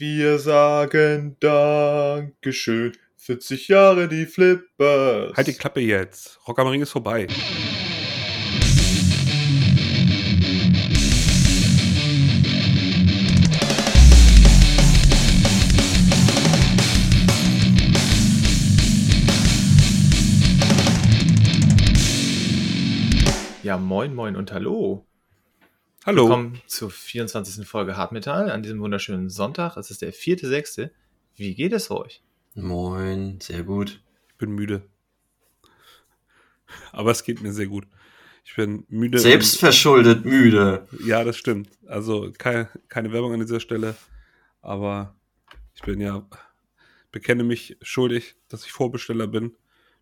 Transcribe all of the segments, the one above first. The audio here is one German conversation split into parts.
Wir sagen Dankeschön. 40 Jahre die Flippers. Halt die Klappe jetzt. Rock am Ring ist vorbei. Ja, moin, moin und hallo. Hallo. Willkommen zur 24. Folge Hardmetall an diesem wunderschönen Sonntag. Es ist der 4.6. Wie geht es euch? Moin, sehr gut. Ich bin müde. Aber es geht mir sehr gut. Ich bin müde. Selbstverschuldet müde. Ja, das stimmt. Also keine, keine Werbung an dieser Stelle. Aber ich bin ja, bekenne mich schuldig, dass ich Vorbesteller bin.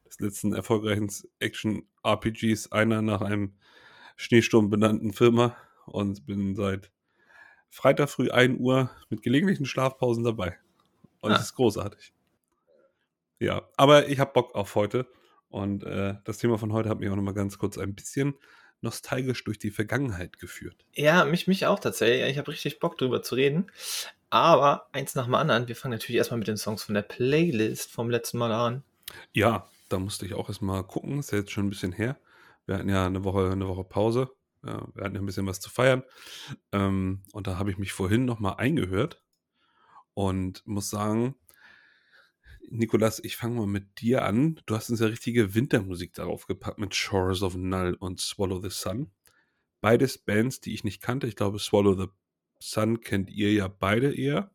Des letzten erfolgreichen Action-RPGs einer nach einem Schneesturm benannten Firma und bin seit Freitag früh 1 Uhr mit gelegentlichen Schlafpausen dabei. Und es Ah. ist großartig. Ja, aber ich habe Bock auf heute. Und äh, das Thema von heute hat mich auch nochmal ganz kurz ein bisschen nostalgisch durch die Vergangenheit geführt. Ja, mich, mich auch tatsächlich. Ich habe richtig Bock drüber zu reden. Aber eins nach dem anderen. Wir fangen natürlich erstmal mit den Songs von der Playlist vom letzten Mal an. Ja, da musste ich auch erstmal gucken. Ist ja jetzt schon ein bisschen her. Wir hatten ja eine Woche, eine Woche Pause. Ja, wir hatten ja ein bisschen was zu feiern. Ähm, und da habe ich mich vorhin nochmal eingehört und muss sagen, Nikolas, ich fange mal mit dir an. Du hast uns ja richtige Wintermusik darauf gepackt mit Shores of Null und Swallow the Sun. Beides Bands, die ich nicht kannte. Ich glaube, Swallow the Sun kennt ihr ja beide eher.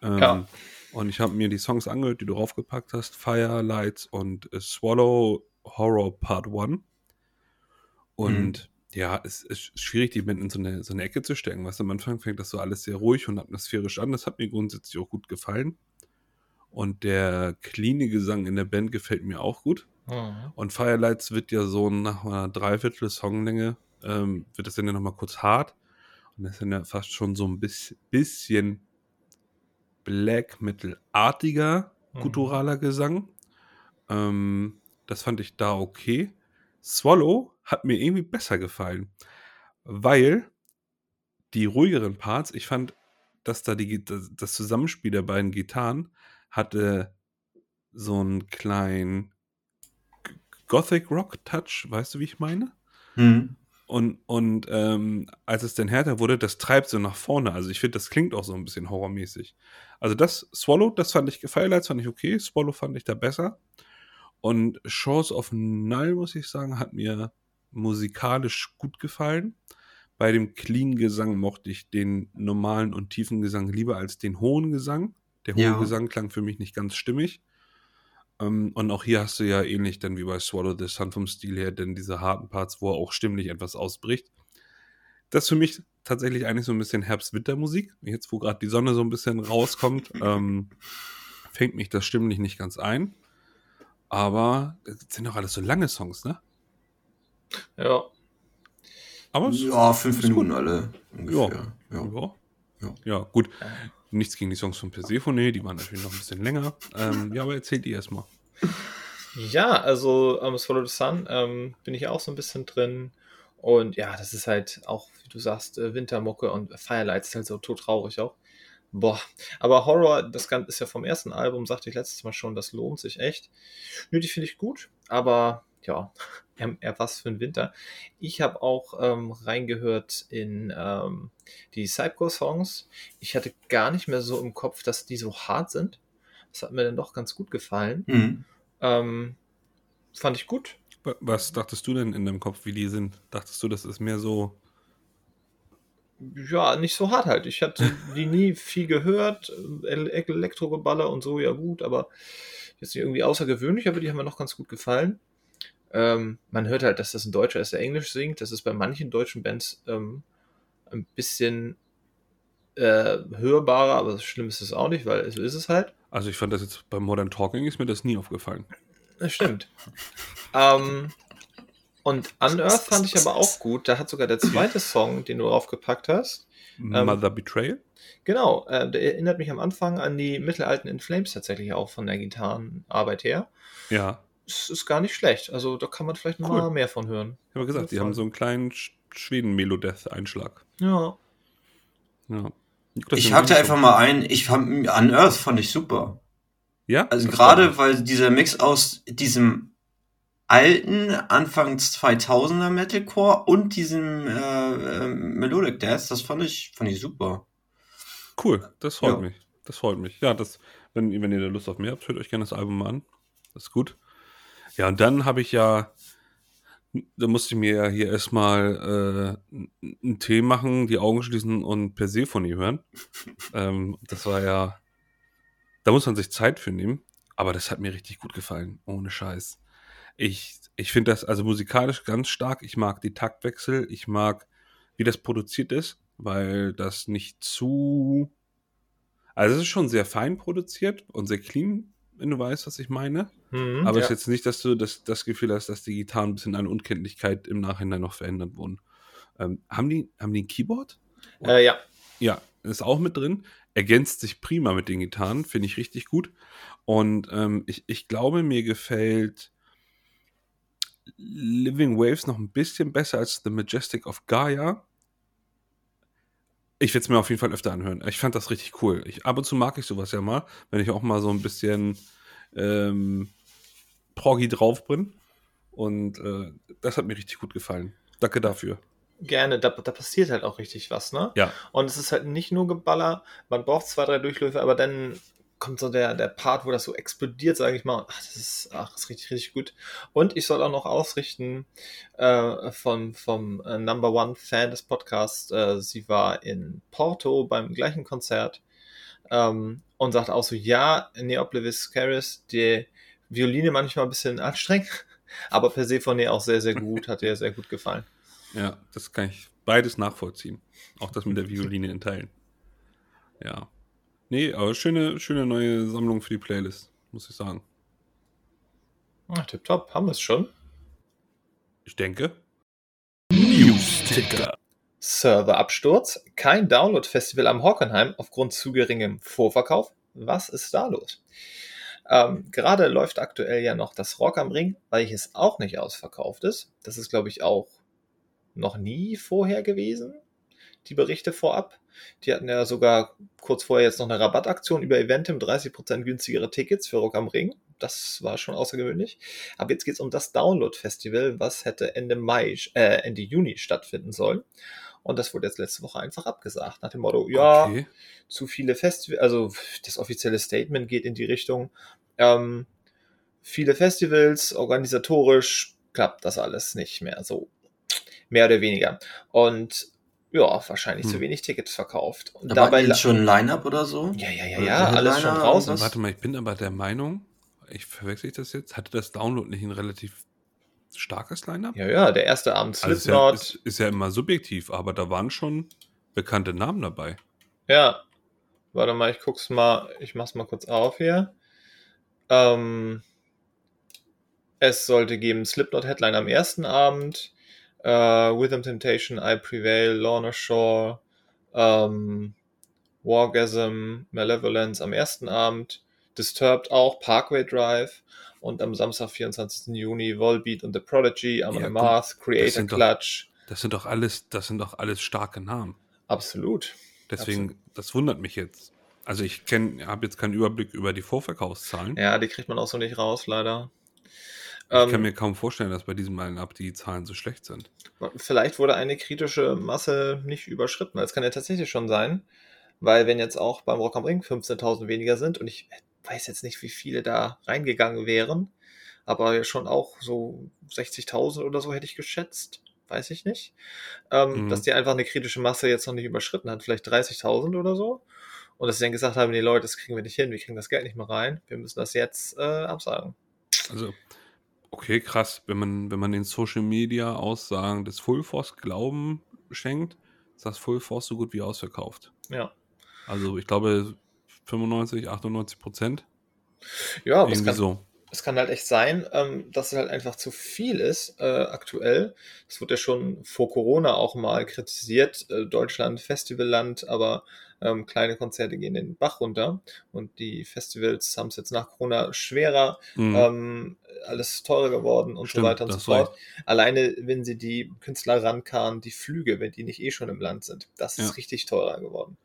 Ähm, Ja. Und ich habe mir die Songs angehört, die du draufgepackt hast. Firelights und äh, Swallow Horror Part 1. Und ja, es ist schwierig, die Band in so eine, so eine Ecke zu stecken. Was am Anfang fängt das so alles sehr ruhig und atmosphärisch an. Das hat mir grundsätzlich auch gut gefallen. Und der cleane Gesang in der Band gefällt mir auch gut. Mhm. Und Firelights wird ja so nach einer Dreiviertel Songlänge, ähm, wird das dann ja nochmal kurz hart. Und das ist dann ja fast schon so ein bis, bisschen Black Metal-artiger, Mhm. gutturaler Gesang. Ähm, das fand ich da okay. Swallow hat mir irgendwie besser gefallen, weil die ruhigeren Parts, ich fand, dass da die, das, Zusammenspiel der beiden Gitarren hatte so einen kleinen Gothic Rock Touch, weißt du, wie ich meine? Hm. Und, und ähm, als es dann härter wurde, das treibt so nach vorne. Also ich finde, das klingt auch so ein bisschen horrormäßig. Also das Swallow, das fand ich, Firelights fand ich okay, Swallow fand ich da besser. Und Shores of Null, muss ich sagen, hat mir musikalisch gut gefallen. Bei dem clean Gesang mochte ich den normalen und tiefen Gesang lieber als den hohen Gesang. Der hohe Ja. Gesang klang für mich nicht ganz stimmig. Ähm, und auch hier hast du ja ähnlich dann wie bei Swallow the Sun vom Stil her, denn diese harten Parts, wo er auch stimmlich etwas ausbricht. Das ist für mich tatsächlich eigentlich so ein bisschen Herbst-Winter-Musik. Jetzt, wo gerade die Sonne so ein bisschen rauskommt, ähm, fängt mich das stimmlich nicht ganz ein. Aber es sind doch alles so lange Songs, ne? Ja. Aber es- Ja, fünf ist Minuten gut. alle ungefähr. Ja. Ja. Ja. Ja, gut. Nichts gegen die Songs von Persephone, die waren natürlich noch ein bisschen länger. Ähm, ja, aber erzählt ihr erstmal. Ja, also ähm, Swallow the Sun ähm, bin ich auch so ein bisschen drin. Und ja, das ist halt auch, wie du sagst, äh, Wintermucke und Firelights ist halt so todtraurig auch. Boah, aber Horror, das Ganze ist ja vom ersten Album, sagte ich letztes Mal schon, das lohnt sich echt. Nö, die finde ich gut, aber ja, eher was für ein Winter. Ich habe auch ähm, reingehört in ähm, die Cypcore-Songs. Ich hatte gar nicht mehr so im Kopf, dass die so hart sind. Das hat mir dann doch ganz gut gefallen. Hm. Ähm, fand ich gut. Wa- Was dachtest du denn in deinem Kopf, wie die sind? Dachtest du, das ist mehr so. Ja, nicht so hart halt. Ich hatte die nie viel gehört. El Elektrogeballer und so, ja gut, aber jetzt nicht irgendwie außergewöhnlich, aber die haben mir noch ganz gut gefallen. Ähm, man hört halt, dass das ein Deutscher ist, der Englisch singt. Das ist bei manchen deutschen Bands ähm, ein bisschen äh, hörbarer, aber schlimm ist es auch nicht, weil so ist es halt. Also, ich fand das jetzt beim Modern Talking ist mir das nie aufgefallen. Das stimmt. ähm, und Unearth fand ich aber auch gut. Da hat sogar der zweite Song, den du draufgepackt hast, Ähm, Mother Betrayal? Genau, äh, der erinnert mich am Anfang an die mittelalten In Flames tatsächlich auch von der Gitarrenarbeit her. Ja. Es ist gar nicht schlecht. Also da kann man vielleicht noch Cool. mal mehr von hören. Ich habe gesagt, die haben so einen kleinen Sch- Schweden-Melodeath-Einschlag. Ja. Ja. Ich hatte einfach mal ein, ich fand Unearth fand ich super. Ja? Also gerade weil dieser Mix aus diesem alten Anfangs 2000er Metalcore und diesem äh, äh, Melodic Death, das fand ich fand ich super. Cool, das freut ja. mich. Das freut mich. Ja, das wenn, wenn ihr da Lust auf mehr habt, hört euch gerne das Album mal an. Das ist gut. Ja, und dann habe ich ja da musste ich mir ja hier erstmal äh, einen Tee machen, die Augen schließen und Persephone hören. ähm, das war ja, da muss man sich Zeit für nehmen, aber das hat mir richtig gut gefallen, ohne Scheiß. Ich, ich finde das also musikalisch ganz stark. Ich mag die Taktwechsel, ich mag, wie das produziert ist, weil das nicht zu. Also, es ist schon sehr fein produziert und sehr clean wenn du weißt, was ich meine. Mhm, Aber es ja. ist jetzt nicht, dass du das, das Gefühl hast, dass die Gitarren ein bisschen an Unkenntlichkeit im Nachhinein noch verändert wurden. Ähm, haben, die, haben die ein Keyboard? Äh, ja. Ja, ist auch mit drin. Ergänzt sich prima mit den Gitarren, finde ich richtig gut. Und ähm, ich, ich glaube, mir gefällt Living Waves noch ein bisschen besser als The Majestic of Gaia. Ich werde es mir auf jeden Fall öfter anhören. Ich fand das richtig cool. Ich, ab und zu mag ich sowas ja mal, wenn ich auch mal so ein bisschen ähm, proggy drauf bin. Und äh, das hat mir richtig gut gefallen. Danke dafür. Gerne, da, da, passiert halt auch richtig was, ne? Ja. Und es ist halt nicht nur Geballer, man braucht zwei, drei Durchläufe, aber dann kommt so der, der Part, wo das so explodiert, sage ich mal. Ach, das ist, ach, ist richtig, richtig gut. Und ich soll auch noch ausrichten äh, von, vom äh, Number One Fan des Podcasts. Äh, sie war in Porto beim gleichen Konzert ähm, und sagt auch so, ja, Neoblivis Caris, die Violine manchmal ein bisschen anstrengend, aber per se von ihr auch sehr, sehr gut, hat ihr sehr gut gefallen. Ja, das kann ich beides nachvollziehen. Auch das mit der Violine in Teilen. Ja. Nee, aber schöne, schöne neue Sammlung für die Playlist, muss ich sagen. Ach, tipptopp, haben wir es schon? Ich denke. News-Ticker. Serverabsturz, kein Download-Festival am Hockenheim aufgrund zu geringem Vorverkauf. Was ist da los? Ähm, gerade läuft aktuell ja noch das Rock am Ring, welches auch nicht ausverkauft ist. Das ist, glaube ich, auch noch nie vorher gewesen, die Berichte vorab. Die hatten ja sogar kurz vorher jetzt noch eine Rabattaktion über Eventim, 30% günstigere Tickets für Rock am Ring. Das war schon außergewöhnlich. Aber jetzt geht es um das Download-Festival, was hätte Ende Mai, äh, Ende Juni stattfinden sollen. Und das wurde jetzt letzte Woche einfach abgesagt, nach dem Motto, ja, okay. zu viele Festivals, also das offizielle Statement geht in die Richtung, ähm, viele Festivals, organisatorisch klappt das alles nicht mehr so. Mehr oder weniger. Und ja, wahrscheinlich hm. zu wenig Tickets verkauft. Und aber dabei jetzt schon ein Line-Up oder so? Ja, ja, ja, ja, alles schon draußen. Warte mal, ich bin aber der Meinung, ich verwechsel ich das jetzt, hatte das Download nicht ein relativ starkes Line-Up? Ja, ja, der erste Abend Slipknot. Also ist, ja, ist, ist ja immer subjektiv, aber da waren schon bekannte Namen dabei. Ja. Warte mal, ich guck's mal, ich mach's mal kurz auf hier. Ähm, es sollte geben Slipknot Headline am ersten Abend, Uh, Rhythm Temptation, I Prevail, Lorna Shore, ähm, Wargasm, Malevolence am ersten Abend, Disturbed auch, Parkway Drive und am Samstag, 24. Juni, Volbeat und The Prodigy, Amon ja, Amarth, Creator Clutch. Doch, das sind doch alles, das sind doch alles starke Namen. Absolut. Deswegen, Absolut. das wundert mich jetzt. Also ich kenne, habe jetzt keinen Überblick über die Vorverkaufszahlen. Ja, die kriegt man auch so nicht raus, leider. Ich ähm, kann mir kaum vorstellen, dass bei diesem Line-Up die Zahlen so schlecht sind. Vielleicht wurde eine kritische Masse nicht überschritten. Das kann ja tatsächlich schon sein, weil wenn jetzt auch beim Rock am Ring 15.000 weniger sind und ich weiß jetzt nicht, wie viele da reingegangen wären, aber schon auch so 60.000 oder so hätte ich geschätzt, weiß ich nicht, ähm, mhm. dass die einfach eine kritische Masse jetzt noch nicht überschritten hat, vielleicht 30.000 oder so. Und dass sie dann gesagt haben, nee Leute, das kriegen wir nicht hin, wir kriegen das Geld nicht mehr rein, wir müssen das jetzt äh, absagen. Also Okay, krass. Wenn man, wenn man den Social Media Aussagen des Full Force Glauben schenkt, ist das Full Force so gut wie ausverkauft. Ja. Also ich glaube 95, 98 Prozent. Ja, aber es kann, so. es kann halt echt sein, ähm, dass es halt einfach zu viel ist äh, aktuell. Das wurde ja schon vor Corona auch mal kritisiert. Äh, Deutschland Festivalland, aber Ähm, kleine Konzerte gehen den Bach runter und die Festivals haben es jetzt nach Corona schwerer, Mhm. ähm, alles teurer geworden und Stimmt, so weiter und so fort. Alleine, wenn sie die Künstler rankarren, die Flüge, wenn die nicht eh schon im Land sind, das ist Ja. richtig teurer geworden.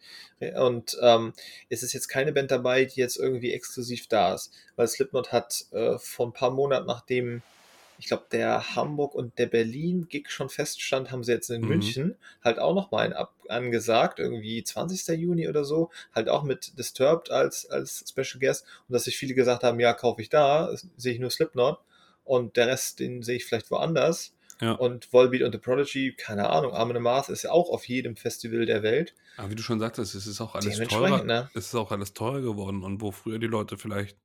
Und ähm, es ist jetzt keine Band dabei, die jetzt irgendwie exklusiv da ist, weil Slipknot hat äh, vor ein paar Monaten, nachdem ich glaube, der Hamburg und der Berlin-Gig schon feststand, haben sie jetzt in Mhm. München halt auch nochmal einen ab angesagt, irgendwie 20. Juni oder so, halt auch mit Disturbed als, als Special Guest und dass sich viele gesagt haben, ja, kaufe ich da, sehe ich nur Slipknot und der Rest, den sehe ich vielleicht woanders. Ja. Und Volbeat und The Prodigy, keine Ahnung, Armin Amarth ist ja auch auf jedem Festival der Welt. Aber wie du schon sagtest, es ist auch alles teurer. ne? Es ist auch alles teurer geworden. Und wo früher die Leute vielleicht,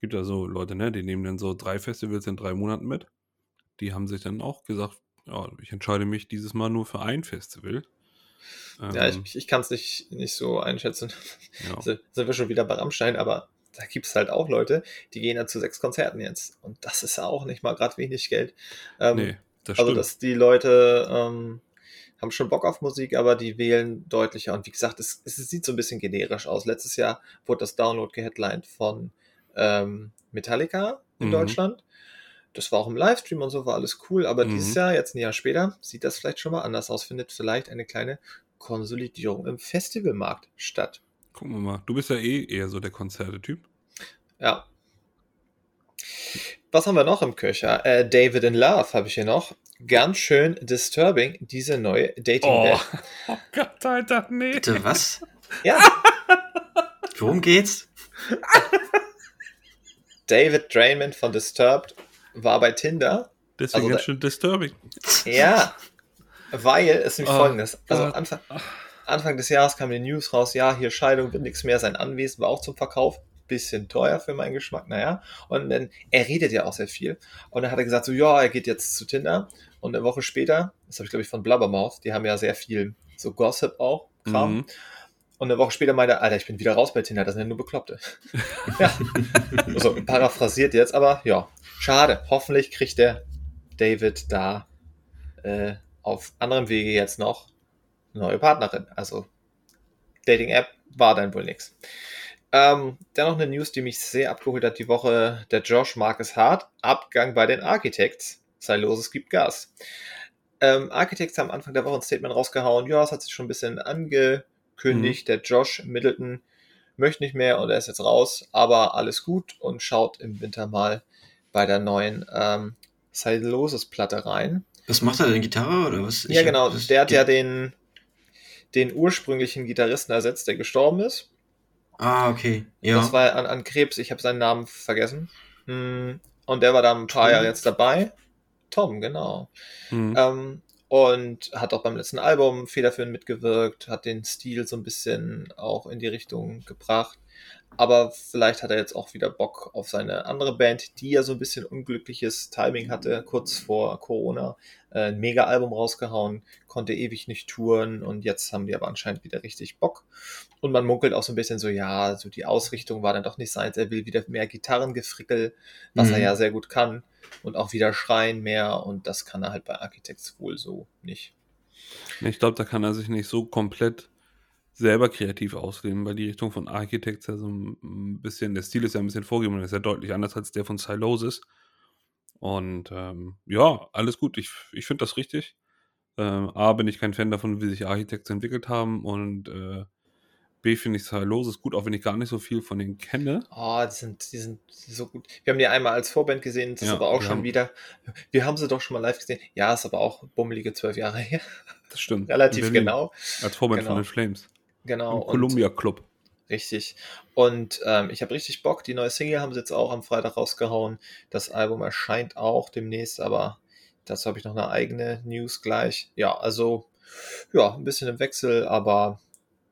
gibt ja so Leute, ne, die nehmen dann so drei Festivals in drei Monaten mit. Die haben sich dann auch gesagt, ja, ich entscheide mich dieses Mal nur für ein Festival. Ja, Ähm, ich, ich kann es nicht, nicht so einschätzen. ja. sind, wir schon wieder bei Rammstein, aber da gibt es halt auch Leute, die gehen ja zu sechs Konzerten jetzt. Und das ist ja auch nicht mal gerade wenig Geld. Ähm, nee, das also, stimmt. dass die Leute ähm, haben schon Bock auf Musik, aber die wählen deutlicher. Und wie gesagt, es, es sieht so ein bisschen generisch aus. Letztes Jahr wurde das Download geheadlined von ähm, Metallica in Mhm. Deutschland. Das war auch im Livestream und so, war alles cool. Aber Mhm. dieses Jahr, jetzt ein Jahr später, sieht das vielleicht schon mal anders aus. Findet vielleicht eine kleine Konsolidierung im Festivalmarkt statt. Gucken wir mal. Du bist ja eh eher so der Konzerte-Typ. Ja. Was haben wir noch im Köcher? Äh, David in Love habe ich hier noch. Ganz schön disturbing, diese neue dating Oh. oh Gott, Alter, nee. Bitte, was? Ja, Worum geht's? David Draymond von Disturbed war bei Tinder. Deswegen Also ganz schön disturbing. Ja, weil es nämlich Oh folgendes. Also. Anfang, Anfang des Jahres kam die News raus, ja, hier Scheidung wird nichts mehr, sein Anwesen war auch zum Verkauf. Bisschen teuer für meinen Geschmack, naja. Und dann, er redet ja auch sehr viel. Und dann hat er gesagt, so, ja, er geht jetzt zu Tinder. Und eine Woche später, das habe ich glaube ich von Blubbermouth, die haben ja sehr viel so Gossip auch, Kram. Mhm. Und eine Woche später meinte er, Alter, ich bin wieder raus bei Tinder, das sind ja nur Bekloppte. ja, also paraphrasiert jetzt, aber ja, schade. Hoffentlich kriegt der David da äh, auf anderem Wege jetzt noch eine neue Partnerin. Also Dating-App war dann wohl nix. Ähm, dann noch eine News, die mich sehr abgeholt hat die Woche. Der Josh Marcus Hart, Abgang bei den Architects. Sei los, es gibt Gas. Ähm, Architects haben Anfang der Woche ein Statement rausgehauen. Ja, es hat sich schon ein bisschen angekündigt. Der Josh Middleton möchte nicht mehr und er ist jetzt raus. Aber alles gut und schaut im Winter mal bei der neuen ähm, Platte rein. Was macht er denn? Gitarre oder was? Ich ja, hab genau. das- Der hat ja den, den ursprünglichen Gitarristen ersetzt, der gestorben ist. Ah, okay. Ja. Das war an, an Krebs, ich habe seinen Namen vergessen. Hm, Und der war da ein paar? Jahre jetzt dabei. Tom, genau. Mhm. Ähm, und hat auch beim letzten Album federführend mitgewirkt, hat den Stil so ein bisschen auch in die Richtung gebracht. Aber vielleicht hat er jetzt auch wieder Bock auf seine andere Band, die ja so ein bisschen unglückliches Timing hatte, kurz vor Corona. Äh, ein Mega-Album rausgehauen, konnte ewig nicht touren und jetzt haben die aber anscheinend wieder richtig Bock. Und man munkelt auch so ein bisschen so, ja, so die Ausrichtung war dann doch nicht seins. Er will wieder mehr Gitarrengefrickel, was er Mhm. ja sehr gut kann. Und auch wieder schreien mehr und das kann er halt bei Architects wohl so nicht. Ich glaube, da kann er sich nicht so komplett selber kreativ ausleben, weil die Richtung von Architects ja so ein bisschen, der Stil ist ja ein bisschen vorgegeben und ist ja deutlich anders als der von Silosis. Und ähm, ja, alles gut. Ich, ich finde das richtig. Ähm, A, bin ich kein Fan davon, wie sich Architects entwickelt haben und äh, B, finde ich Silosis gut, auch wenn ich gar nicht so viel von denen kenne. Oh, die sind, die sind so gut. Wir haben die einmal als Vorband gesehen, das ist Ja, aber auch schon haben- wieder. Wir haben sie doch schon mal live gesehen. Ja, ist aber auch bummelige zwölf Jahre her. Das stimmt. Relativ genau. Als Vorband Genau. von den Flames. Genau. Im Columbia Club. Richtig. Und ähm, ich habe richtig Bock. Die neue Single haben sie jetzt auch am Freitag rausgehauen. Das Album erscheint auch demnächst, aber dazu habe ich noch eine eigene News gleich. Ja, also ja, ein bisschen im Wechsel, aber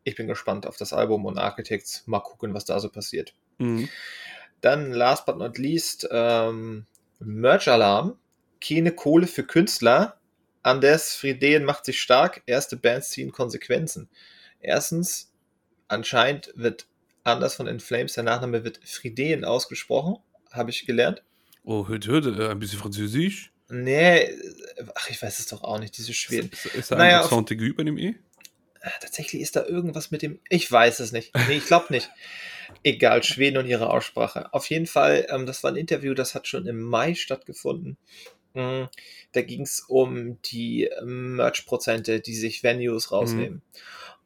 ich bin gespannt auf das Album und Architects. Mal gucken, was da so passiert. Mhm. Dann last but not least ähm, Merch-Alarm. Keine Kohle für Künstler. Anders Friedeen macht sich stark. Erste Bands ziehen Konsequenzen. Erstens, anscheinend wird anders von In Flames, der Nachname wird Friedeen ausgesprochen. Habe ich gelernt. Oh, hört, hört, äh, ein bisschen Französisch. Nee, ach, ich weiß es doch auch nicht, diese Schweden. Ist, ist da Naja, ein Accent bei dem E? äh, tatsächlich ist da irgendwas mit dem. Ich weiß es nicht. Nee, ich glaube nicht. Egal, Schweden und ihre Aussprache. Auf jeden Fall, ähm, das war ein Interview, das hat schon im Mai stattgefunden. Mhm. Da ging es um die Merch-Prozente, die sich Venues rausnehmen. Mhm.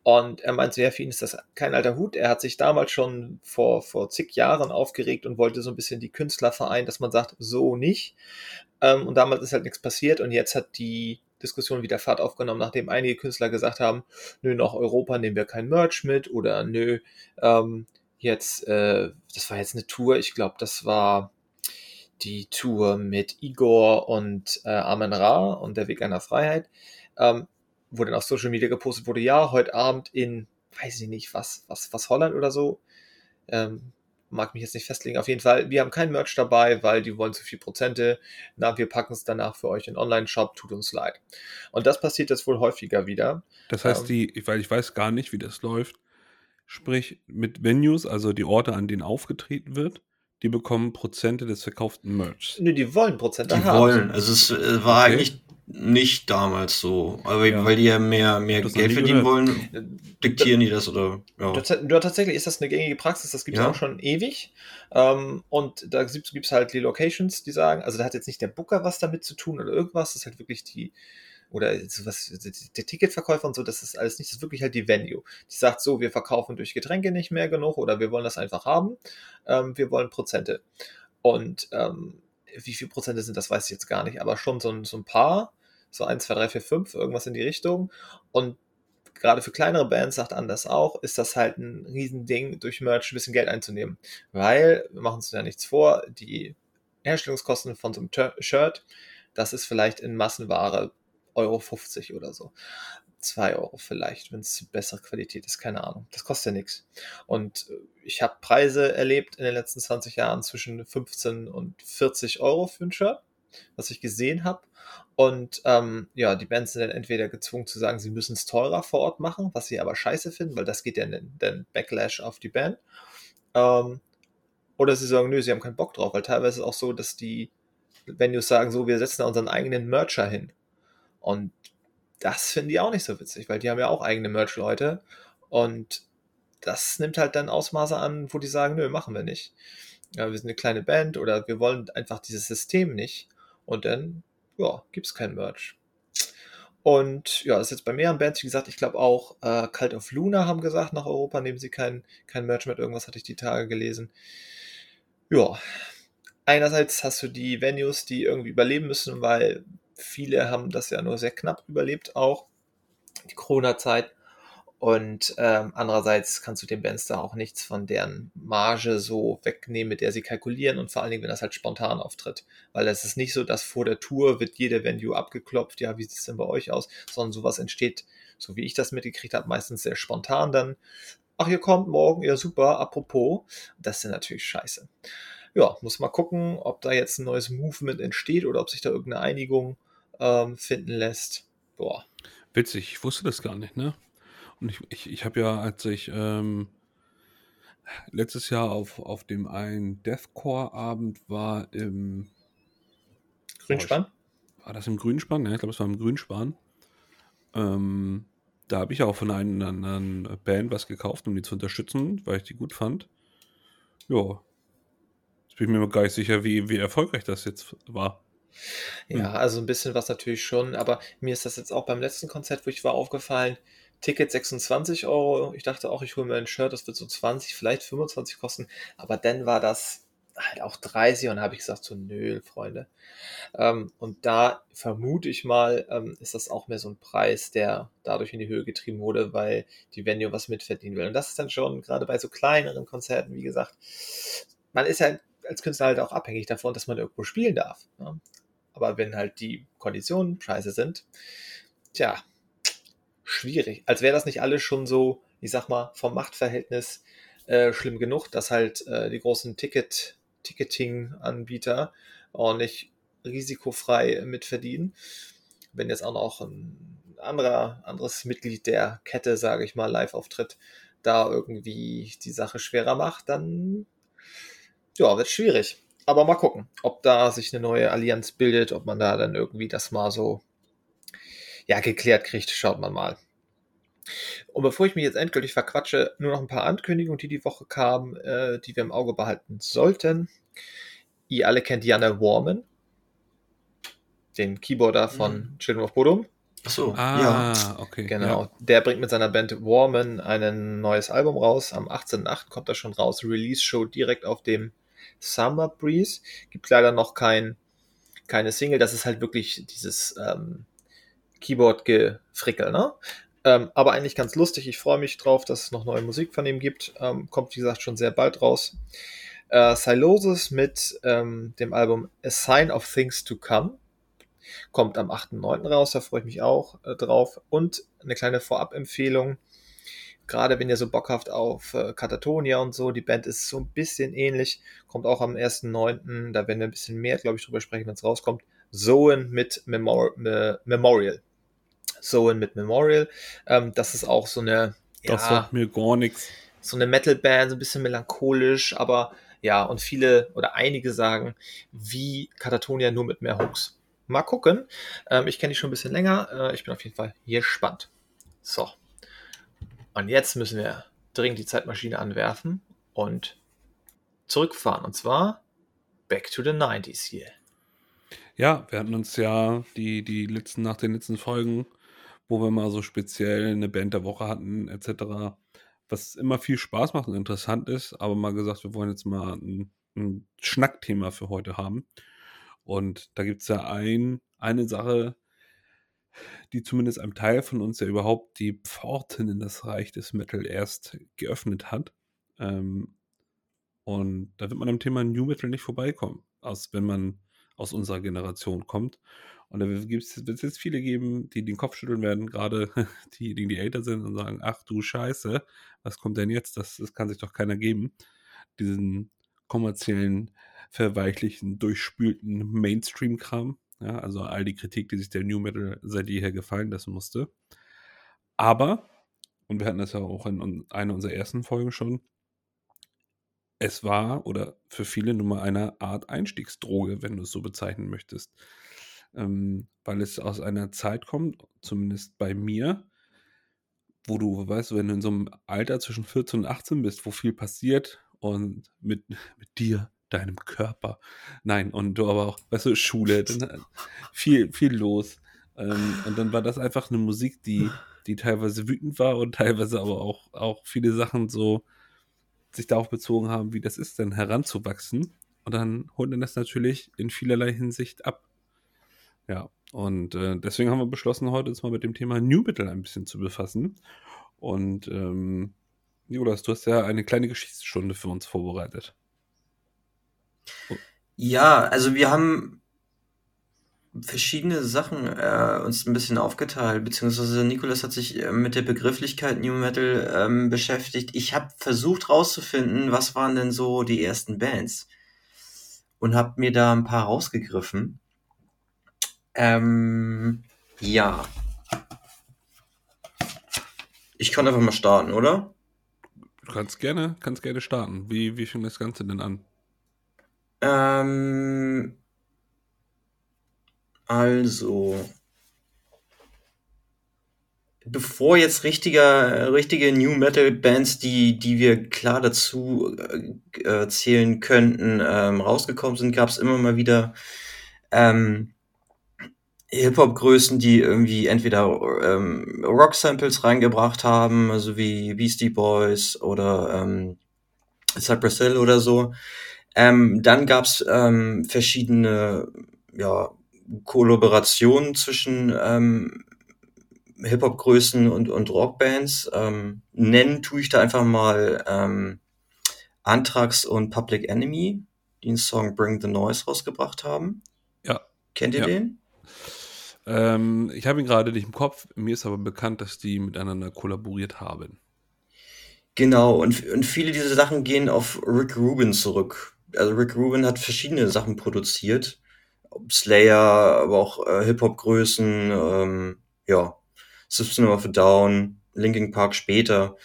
Und er meinte, ja, für ihn ist das kein alter Hut. Er hat sich damals schon vor, vor zig Jahren aufgeregt und wollte so ein bisschen die Künstler vereinen, dass man sagt, so nicht. Ähm, und damals ist halt nichts passiert und jetzt hat die Diskussion wieder Fahrt aufgenommen, nachdem einige Künstler gesagt haben, nö, nach Europa nehmen wir kein Merch mit oder nö, ähm, jetzt, äh, das war jetzt eine Tour, ich glaube, das war die Tour mit Igor und äh, Amen Ra und der Weg einer Freiheit, ähm, wo dann auf Social Media gepostet wurde, ja, heute Abend in, weiß ich nicht, was, was, was Holland oder so, ähm, mag mich jetzt nicht festlegen. Auf jeden Fall, wir haben kein Merch dabei, weil die wollen zu viel Prozente. Na, wir packen es danach für euch in Online-Shop, tut uns leid. Und das passiert jetzt wohl häufiger wieder. Das heißt, ähm, die, weil ich weiß gar nicht, wie das läuft, sprich mit Venues, also die Orte, an denen aufgetreten wird, die bekommen Prozente des verkauften Merchs. Nö, die wollen Prozente die haben. Die wollen. Also es äh, war okay. eigentlich nicht damals so. Aber ja. weil die ja mehr, mehr Geld verdienen wollen, diktieren die das oder. Ja. Du, tatsächlich ist das eine gängige Praxis, das gibt es ja. auch schon ewig. Ähm, und da gibt es halt die Locations, die sagen, also da hat jetzt nicht der Booker was damit zu tun oder irgendwas, das ist halt wirklich die, oder sowas, der Ticketverkäufer und so, das ist alles nicht, das ist wirklich halt die Venue. Die sagt so, wir verkaufen durch Getränke nicht mehr genug oder wir wollen das einfach haben, ähm, wir wollen Prozente. Und ähm, wie viel Prozente sind, das weiß ich jetzt gar nicht, aber schon so, so ein paar so 1, 2, 3, 4, 5, irgendwas in die Richtung. Und gerade für kleinere Bands, sagt Anders auch, ist das halt ein Riesending, durch Merch ein bisschen Geld einzunehmen. Weil, wir machen uns ja nichts vor, die Herstellungskosten von so einem Shirt, das ist vielleicht in Massenware Euro 50 oder so. 2 Euro vielleicht, wenn es bessere Qualität ist, keine Ahnung. Das kostet ja nichts. Und ich habe Preise erlebt in den letzten 20 Jahren zwischen 15 und 40 Euro für ein Shirt, was ich gesehen habe. Und ähm, ja, die Bands sind dann entweder gezwungen zu sagen, sie müssen es teurer vor Ort machen, was sie aber scheiße finden, weil das geht ja in den Backlash auf die Band. Ähm, oder sie sagen, nö, sie haben keinen Bock drauf, weil teilweise ist es auch so, dass die Venues sagen, so, wir setzen da unseren eigenen Mercher hin. Und das finden die auch nicht so witzig, weil die haben ja auch eigene Merch-Leute. Und das nimmt halt dann Ausmaße an, wo die sagen, nö, machen wir nicht. Ja, wir sind eine kleine Band oder wir wollen einfach dieses System nicht. Und dann ja, gibt es kein Merch. Und ja, das ist jetzt bei mehreren Bands, wie gesagt, ich glaube auch äh, Cult of Luna haben gesagt, nach Europa nehmen sie kein, kein Merch mit, irgendwas hatte ich die Tage gelesen. Ja, einerseits hast du die Venues, die irgendwie überleben müssen, weil viele haben das ja nur sehr knapp überlebt auch, die Corona-Zeit. Und ähm, andererseits kannst du den Bands da auch nichts von deren Marge so wegnehmen, mit der sie kalkulieren und vor allen Dingen, wenn das halt spontan auftritt. Weil es ist nicht so, dass vor der Tour wird jede Venue abgeklopft, ja, wie sieht es denn bei euch aus, sondern sowas entsteht, so wie ich das mitgekriegt habe, meistens sehr spontan dann. Ach, ihr kommt morgen, ja super, apropos, das ist ja natürlich scheiße. Ja, muss mal gucken, ob da jetzt ein neues Movement entsteht oder ob sich da irgendeine Einigung ähm, finden lässt. Boah. Witzig, ich wusste das gar nicht, ne? Und ich, ich, ich habe ja, als ich ähm, letztes Jahr auf, auf dem einen Deathcore-Abend war im Grünspan? Oh, war das im Grünspan? Ja, ich glaube, es war im Grünspan. Ähm, da habe ich auch von einer anderen Band was gekauft, um die zu unterstützen, weil ich die gut fand. Ja. Jetzt bin ich mir gar nicht sicher, wie, wie erfolgreich das jetzt war. Ja, also ein bisschen was natürlich schon, aber mir ist das jetzt auch beim letzten Konzert, wo ich war, aufgefallen, Ticket 26 Euro. Ich dachte auch, ich hole mir ein Shirt, das wird so 20, vielleicht 25 kosten. Aber dann war das halt auch 30 und habe ich gesagt, so nö, Freunde. Ähm, und da vermute ich mal, ähm, ist das auch mehr so ein Preis, der dadurch in die Höhe getrieben wurde, weil die Venue was mitverdienen will. Und das ist dann schon gerade bei so kleineren Konzerten, wie gesagt, man ist ja als Künstler halt auch abhängig davon, dass man irgendwo spielen darf. Ne? Aber wenn halt die Konditionen scheiße sind, tja, schwierig. Als wäre das nicht alles schon so, ich sag mal, vom Machtverhältnis äh, schlimm genug, dass halt äh, die großen Ticket, Ticketing-Anbieter nicht risikofrei mitverdienen. Wenn jetzt auch noch ein anderer, anderes Mitglied der Kette, sage ich mal, live auftritt, da irgendwie die Sache schwerer macht, dann ja, wird schwierig. Aber mal gucken, ob da sich eine neue Allianz bildet, ob man da dann irgendwie das mal so ja, geklärt kriegt, schaut man mal. Und bevor ich mich jetzt endgültig verquatsche, nur noch ein paar Ankündigungen, die die Woche kamen, äh, die wir im Auge behalten sollten. Ihr alle kennt Janne Warman, den Keyboarder von Mhm. Children of Bodom. Ach so, Ah, ja. okay. Genau. Ja. Der bringt mit seiner Band Warman ein neues Album raus. Am 18.08. kommt das schon raus. Release-Show direkt auf dem Summer Breeze. Gibt leider noch kein, keine Single. Das ist halt wirklich dieses ähm, Keyboard-Gefrickel, ne? Ähm, aber eigentlich ganz lustig. Ich freue mich drauf, dass es noch neue Musik von ihm gibt. Ähm, kommt, wie gesagt, schon sehr bald raus. Äh, Silosis mit ähm, dem Album A Sign of Things to Come. Kommt am 8.9. raus, da freue ich mich auch äh, drauf. Und eine kleine Vorab-Empfehlung. Gerade wenn ihr so Bock habt auf äh, Katatonia und so, die Band ist so ein bisschen ähnlich. Kommt auch am 1.9. Da werden wir ein bisschen mehr, glaube ich, drüber sprechen, wenn es rauskommt. Zoen mit Memor Me Memorial. Zoen mit Memorial. Ähm, das ist auch so eine, Das ja, sagt mir gar nichts. so eine Metal-Band, so ein bisschen melancholisch, aber ja, und viele oder einige sagen, wie Katatonia nur mit mehr Hooks. Mal gucken. Ähm, ich kenne die schon ein bisschen länger. Äh, ich bin auf jeden Fall gespannt. So. Und jetzt müssen wir dringend die Zeitmaschine anwerfen und zurückfahren. Und zwar back to the 90s hier. Ja, wir hatten uns ja die, die letzten, nach den letzten Folgen, wo wir mal so speziell eine Band der Woche hatten, etc., was immer viel Spaß macht und interessant ist, aber mal gesagt, wir wollen jetzt mal ein, ein Schnackthema für heute haben. Und da gibt es ja ein, eine Sache, die zumindest einem Teil von uns ja überhaupt die Pforten in das Reich des Metal erst geöffnet hat. Ähm, und da wird man am Thema New Metal nicht vorbeikommen, als wenn man aus unserer Generation kommt. Und da wird es jetzt viele geben, die den Kopf schütteln werden, gerade diejenigen, die älter sind und sagen, ach du Scheiße, was kommt denn jetzt? Das, das kann sich doch keiner geben. Diesen kommerziellen, verweichlichen, durchspülten Mainstream-Kram. Ja, also all die Kritik, die sich der New Metal seit jeher gefallen lassen musste. Aber, und wir hatten das ja auch in einer unserer ersten Folgen schon, es war oder für viele nun mal eine Art Einstiegsdroge, wenn du es so bezeichnen möchtest. Ähm, weil es aus einer Zeit kommt, zumindest bei mir, wo du, weißt du, wenn du in so einem Alter zwischen 14 und 18 bist, wo viel passiert und mit, mit dir, deinem Körper, nein, und du aber auch, weißt du, Schule, dann viel, viel los. Ähm, und dann war das einfach eine Musik, die, die teilweise wütend war und teilweise aber auch, auch viele Sachen so sich darauf bezogen haben, wie das ist, dann heranzuwachsen. Und dann holt man das natürlich in vielerlei Hinsicht ab. Ja, und äh, deswegen haben wir beschlossen, heute uns mal mit dem Thema New Metal ein bisschen zu befassen. Und ähm, Jonas, du hast ja eine kleine Geschichtsstunde für uns vorbereitet. Ja, also wir haben verschiedene Sachen äh, uns ein bisschen aufgeteilt, beziehungsweise Nikolas hat sich äh, mit der Begrifflichkeit New Metal ähm, beschäftigt. Ich habe versucht rauszufinden, was waren denn so die ersten Bands und habe mir da ein paar rausgegriffen. Ähm, ja. Ich kann einfach mal starten, oder? Du kannst gerne, kannst gerne starten. Wie, wie fing das Ganze denn an? Ähm, also, bevor jetzt richtiger, richtige New Metal Bands, die, die wir klar dazu äh, zählen könnten, ähm, rausgekommen sind, gab es immer mal wieder ähm, Hip-Hop-Größen, die irgendwie entweder ähm, Rock-Samples reingebracht haben, also wie Beastie Boys oder ähm, Cypress Hill oder so. Ähm, dann gab's ähm, verschiedene ja, Kollaborationen zwischen ähm, Hip-Hop-Größen und, und Rockbands. Ähm, nennen tue ich da einfach mal ähm, Anthrax und Public Enemy, die den Song Bring the Noise rausgebracht haben. Ja. Kennt ihr Ja. den? Ähm, ich habe ihn gerade nicht im Kopf, mir ist aber bekannt, dass die miteinander kollaboriert haben. Genau, und, und viele dieser Sachen gehen auf Rick Rubin zurück. Also Rick Rubin hat verschiedene Sachen produziert. Slayer, aber auch äh, Hip-Hop-Größen, ähm, ja, System of a Down, Linkin Park später.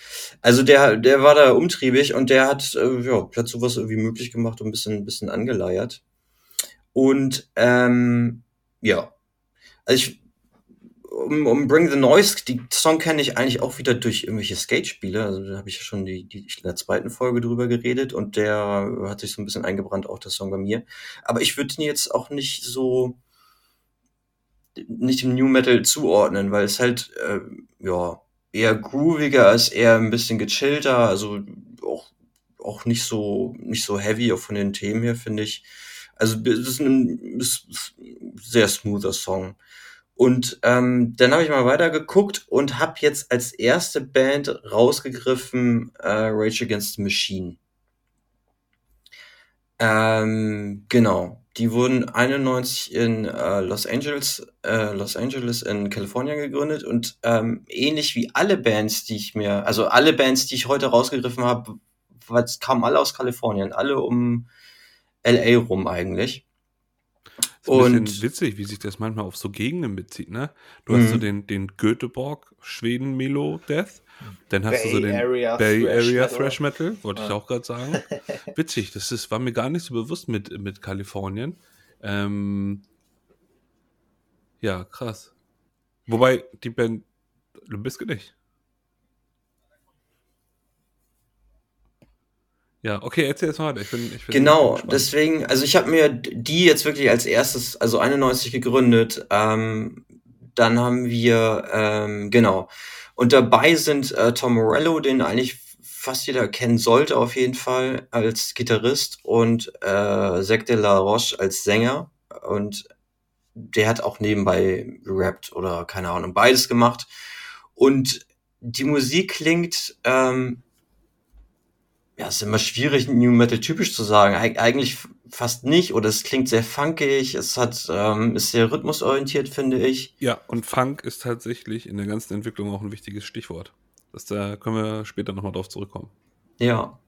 Also der, der war da umtriebig und der hat, äh, ja, hat sowas irgendwie möglich gemacht und ein bisschen, ein bisschen angeleiert. Und ähm, ja, also ich um, um Bring the Noise, die Song kenne ich eigentlich auch wieder durch irgendwelche Skate-Spiele. Also da habe ich ja schon die, die, in der zweiten Folge drüber geredet und der hat sich so ein bisschen eingebrannt, auch der Song bei mir. Aber ich würde ihn jetzt auch nicht so nicht dem New Metal zuordnen, weil es halt äh, ja eher grooviger ist, eher ein bisschen gechillter, also auch auch nicht so nicht so heavy auch von den Themen her finde ich. Also es ist ein, ist ein sehr smoother Song. Und ähm, dann habe ich mal weiter geguckt und habe jetzt als erste Band rausgegriffen äh, Rage Against the Machine. Ähm, genau. Die wurden 91 in äh, Los Angeles, äh, Los Angeles in Kalifornien gegründet und ähm, ähnlich wie alle Bands, die ich mir, also alle Bands, die ich heute rausgegriffen habe, kamen alle aus Kalifornien, alle um LA rum eigentlich. Ist ein und bisschen witzig, wie sich das manchmal auf so Gegenden bezieht, ne? Du hast so mhm. den, den Göteborg, Schweden Melo Death, dann hast Bay du so den Area Bay Thrash Area Metal. Thrash Metal, wollte ja. ich auch gerade sagen. Witzig, das ist, war mir gar nicht so bewusst mit, mit Kalifornien. Ähm, ja, krass. Wobei die Band Limbiskit nicht. Ja, okay, erzähl jetzt mal. Ich bin, ich bin genau, deswegen, also ich habe mir die jetzt wirklich als erstes, also 91 gegründet. Ähm, dann haben wir, ähm, genau. Und dabei sind äh, Tom Morello, den eigentlich fast jeder kennen sollte auf jeden Fall als Gitarrist und äh, Zac de la Roche als Sänger. Und der hat auch nebenbei gerappt oder keine Ahnung, beides gemacht. Und die Musik klingt ähm, ja, ist immer schwierig, New Metal typisch zu sagen. Eig eigentlich fast nicht, oder es klingt sehr funkig, es hat, ähm, ist sehr rhythmusorientiert, finde ich. Ja, und Funk ist tatsächlich in der ganzen Entwicklung auch ein wichtiges Stichwort. Das, da können wir später nochmal drauf zurückkommen. Ja.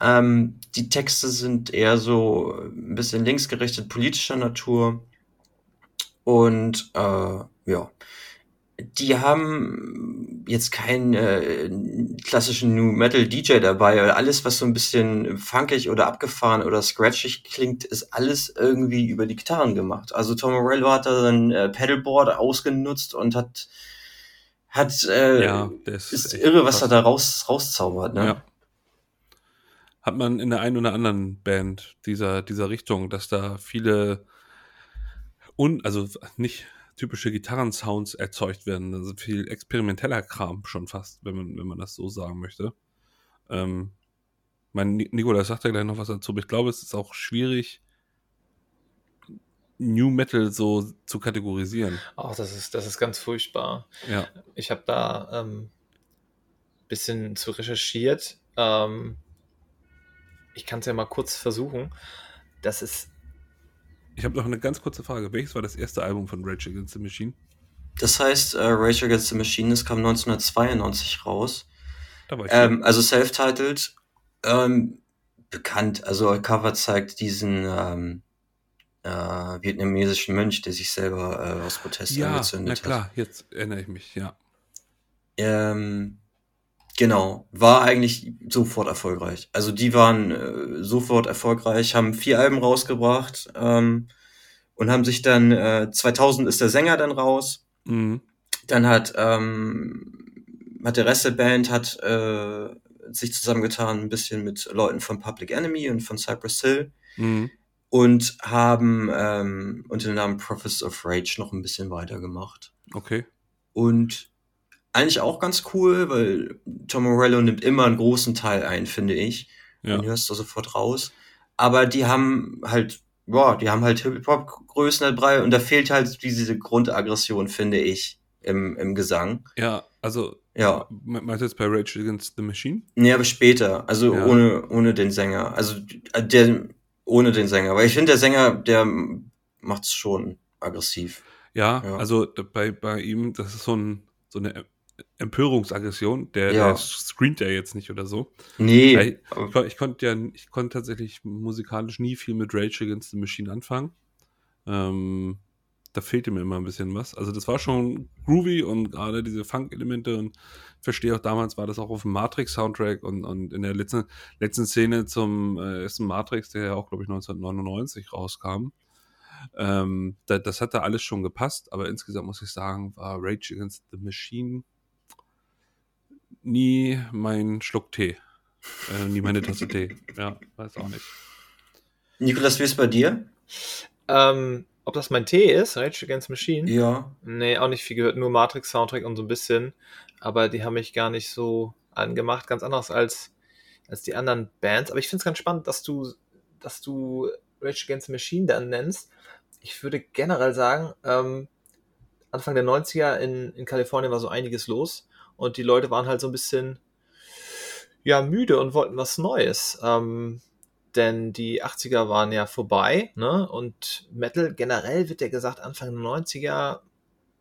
Ähm, die Texte sind eher so ein bisschen linksgerichtet politischer Natur. Und äh, ja, die haben jetzt keinen äh, klassischen New Metal DJ dabei. Alles, was so ein bisschen funkig oder abgefahren oder scratchig klingt, ist alles irgendwie über die Gitarren gemacht. Also Tom Morello hat da sein äh, Pedalboard ausgenutzt und hat hat äh, ja, ist, ist irre, was krass. er da raus rauszaubert. Ne? Ja. Hat man in der einen oder anderen Band dieser dieser Richtung, dass da viele und also nicht typische Gitarrensounds erzeugt werden. Also viel experimenteller Kram schon fast, wenn man, wenn man das so sagen möchte. Ähm, mein Nikolas sagt ja gleich noch was dazu, aber ich glaube, es ist auch schwierig, New Metal so zu kategorisieren. Ach, das ist, das ist ganz furchtbar. Ja. Ich habe da ein ähm, bisschen zu recherchiert. Ähm, ich kann es ja mal kurz versuchen. Das ist ich habe noch eine ganz kurze Frage. Welches war das erste Album von Rage Against the Machine? Das heißt, äh, Rage Against the Machine, das kam 1992 raus. Da war ich ähm, also self-titled, ähm, bekannt. Also Cover zeigt diesen ähm, äh, vietnamesischen Mönch, der sich selber äh, aus Protest ja, angezündet hat. Ja, klar, jetzt erinnere ich mich, ja. Ähm, Genau, war eigentlich sofort erfolgreich. Also die waren äh, sofort erfolgreich, haben vier Alben rausgebracht ähm, und haben sich dann, äh, 2000 ist der Sänger dann raus. Mhm. Dann hat, ähm, hat der Rest der Band hat äh, sich zusammengetan, ein bisschen mit Leuten von Public Enemy und von Cypress Hill. Mhm. Und haben ähm, unter dem Namen Prophets of Rage noch ein bisschen weitergemacht. Okay. Und eigentlich auch ganz cool, weil Tom Morello nimmt immer einen großen Teil ein, finde ich. Ja. Den hörst du sofort raus. Aber die haben halt, boah, die haben halt Hip-Hop-Größen dabei und da fehlt halt diese Grundaggression, finde ich, im, im Gesang. Ja, also. Ja. Meinst du jetzt bei Rage Against the Machine? Nee, aber später. Also ja. ohne, ohne den Sänger. Also äh, der, ohne den Sänger. Weil ich finde, der Sänger, der macht's schon aggressiv. Ja, ja, also bei, bei ihm, das ist so ein, so eine Empörungsaggression, der, ja. der screent ja jetzt nicht oder so. Nee. Ich, ich, ich konnte ja, ich konnte tatsächlich musikalisch nie viel mit Rage Against the Machine anfangen. Ähm, da fehlte mir immer ein bisschen was. Also das war schon groovy und gerade diese Funk-Elemente und ich verstehe auch damals war das auch auf dem Matrix-Soundtrack und, und in der letzten, letzten Szene zum äh, ersten Matrix, der ja auch, glaube ich, 1999 rauskam, Ähm, da, das hat da alles schon gepasst, aber insgesamt muss ich sagen, war Rage Against the Machine nie mein Schluck Tee. Äh, nie meine Tasse Tee. Ja, weiß auch nicht. Nikolas, wie ist bei dir? Ähm, ob das mein Tee ist, Rage Against the Machine? Ja. Nee, auch nicht viel gehört, nur Matrix-Soundtrack und so ein bisschen. Aber die haben mich gar nicht so angemacht, ganz anders als, als die anderen Bands. Aber ich finde es ganz spannend, dass du, dass du Rage Against the Machine dann nennst. Ich würde generell sagen, ähm, Anfang der 90er in, in Kalifornien war so einiges los und die Leute waren halt so ein bisschen ja müde und wollten was Neues. Ähm, denn die 80er waren ja vorbei, ne? Und Metal generell wird ja gesagt, Anfang der 90er,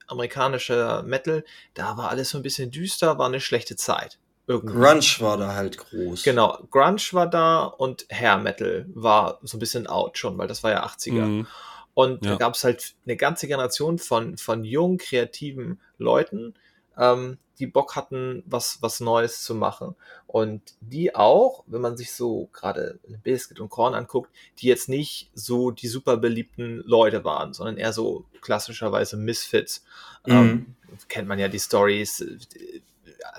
amerikanischer Metal, da war alles so ein bisschen düster, war eine schlechte Zeit. Irgendwie. Grunge war da halt groß. Genau, Grunge war da und Hair Metal war so ein bisschen out schon, weil das war ja 80er. Mhm. Und ja. da gab es halt eine ganze Generation von, von jungen, kreativen Leuten, ähm, die Bock hatten, was, was Neues zu machen. Und die auch, wenn man sich so gerade Biscuit und Korn anguckt, die jetzt nicht so die super beliebten Leute waren, sondern eher so klassischerweise Misfits. Mhm. Ähm, kennt man ja die Stories äh,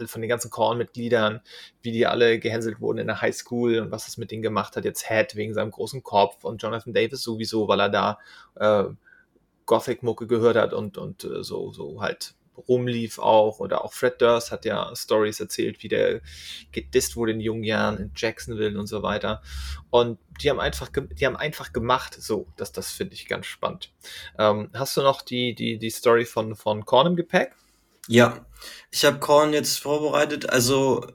von den ganzen Korn-Mitgliedern, wie die alle gehänselt wurden in der Highschool und was das mit denen gemacht hat. Jetzt Head wegen seinem großen Kopf und Jonathan Davis sowieso, weil er da äh, Gothic-Mucke gehört hat und, und äh, so, so halt rumlief auch. Oder auch Fred Durst hat ja Stories erzählt, wie der gedisst wurde in jungen Jahren in Jacksonville und so weiter. Und die haben einfach, die haben einfach gemacht, so, das, das finde ich ganz spannend. Ähm, hast du noch die, die, die Story von, von Korn im Gepäck? Ja, ich habe Korn jetzt vorbereitet. Also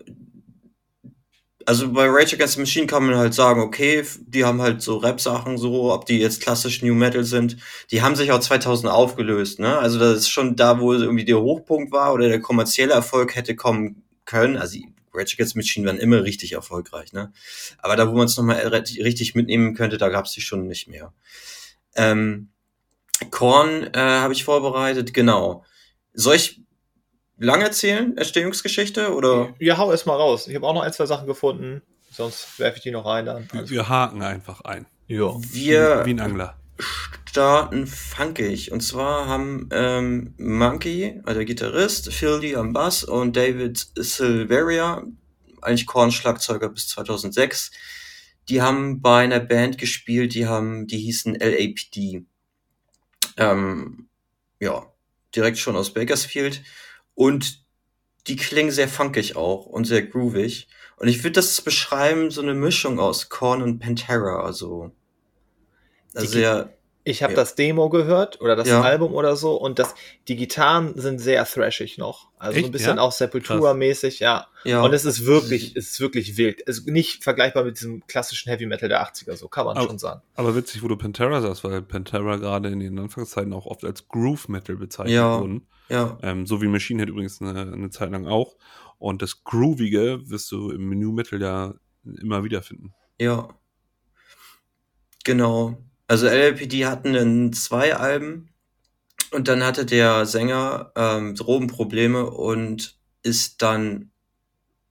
also bei Rage Against the Machine kann man halt sagen, okay, die haben halt so Rap-Sachen so, ob die jetzt klassisch New Metal sind, die haben sich auch 2000 aufgelöst, ne? Also das ist schon da, wo irgendwie der Hochpunkt war oder der kommerzielle Erfolg hätte kommen können. Also Rage Against the Machine waren immer richtig erfolgreich, ne? Aber da, wo man es nochmal richtig mitnehmen könnte, da gab es die schon nicht mehr. Ähm, Korn äh, habe ich vorbereitet, genau. Soll ich lang erzählen, Erstehungsgeschichte, oder? Ja, hau erst mal raus. Ich habe auch noch ein, zwei Sachen gefunden, sonst werfe ich die noch rein dann. Also. Wir haken einfach ein. Ja. Wir wie ein Angler. starten funkig. Und zwar haben ähm, Monkey, also der Gitarrist, Phil Lee am Bass und David Silveria, eigentlich Korn-Schlagzeuger bis 2006, die haben bei einer Band gespielt, die haben, die hießen LAPD. Ähm, ja, direkt schon aus Bakersfield. Und die klingen sehr funkig auch und sehr groovig. Und ich würde das beschreiben, so eine Mischung aus Korn und Pantera, also. also sehr. Ich habe ja. das Demo gehört oder das ja. Album oder so und das, die Gitarren sind sehr thrashig noch. Also Echt? ein bisschen ja? auch Sepultura-mäßig, ja. ja. Und es ist wirklich, es ist wirklich wild. Es ist nicht vergleichbar mit diesem klassischen Heavy Metal der 80er, so kann man aber, schon sagen. Aber witzig, wo du Pantera sagst, weil Pantera gerade in den Anfangszeiten auch oft als Groove Metal bezeichnet ja. wurden. Ja. Ähm, so wie Machine Head übrigens eine, eine Zeit lang auch. Und das Groovige wirst du im New Metal ja immer wieder finden. Ja. Genau. Also LLPD hatten dann zwei Alben und dann hatte der Sänger ähm, Drogenprobleme und ist dann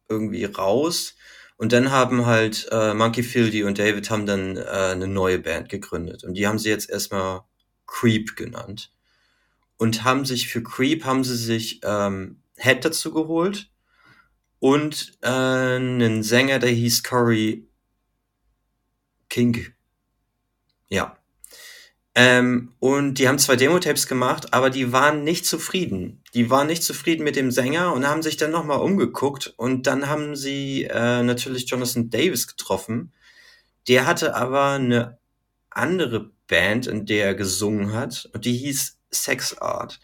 irgendwie raus. Und dann haben halt äh, Monkey Fieldy und David haben dann äh, eine neue Band gegründet. Und die haben sie jetzt erstmal Creep genannt. Und haben sich für Creep haben sie sich ähm, Head dazu geholt und äh, einen Sänger, der hieß Corey King. Ja. Ähm, und die haben zwei Demo-Tapes gemacht, aber die waren nicht zufrieden. Die waren nicht zufrieden mit dem Sänger und haben sich dann nochmal umgeguckt und dann haben sie äh, natürlich Jonathan Davis getroffen. Der hatte aber eine andere Band, in der er gesungen hat und die hieß Sex Art.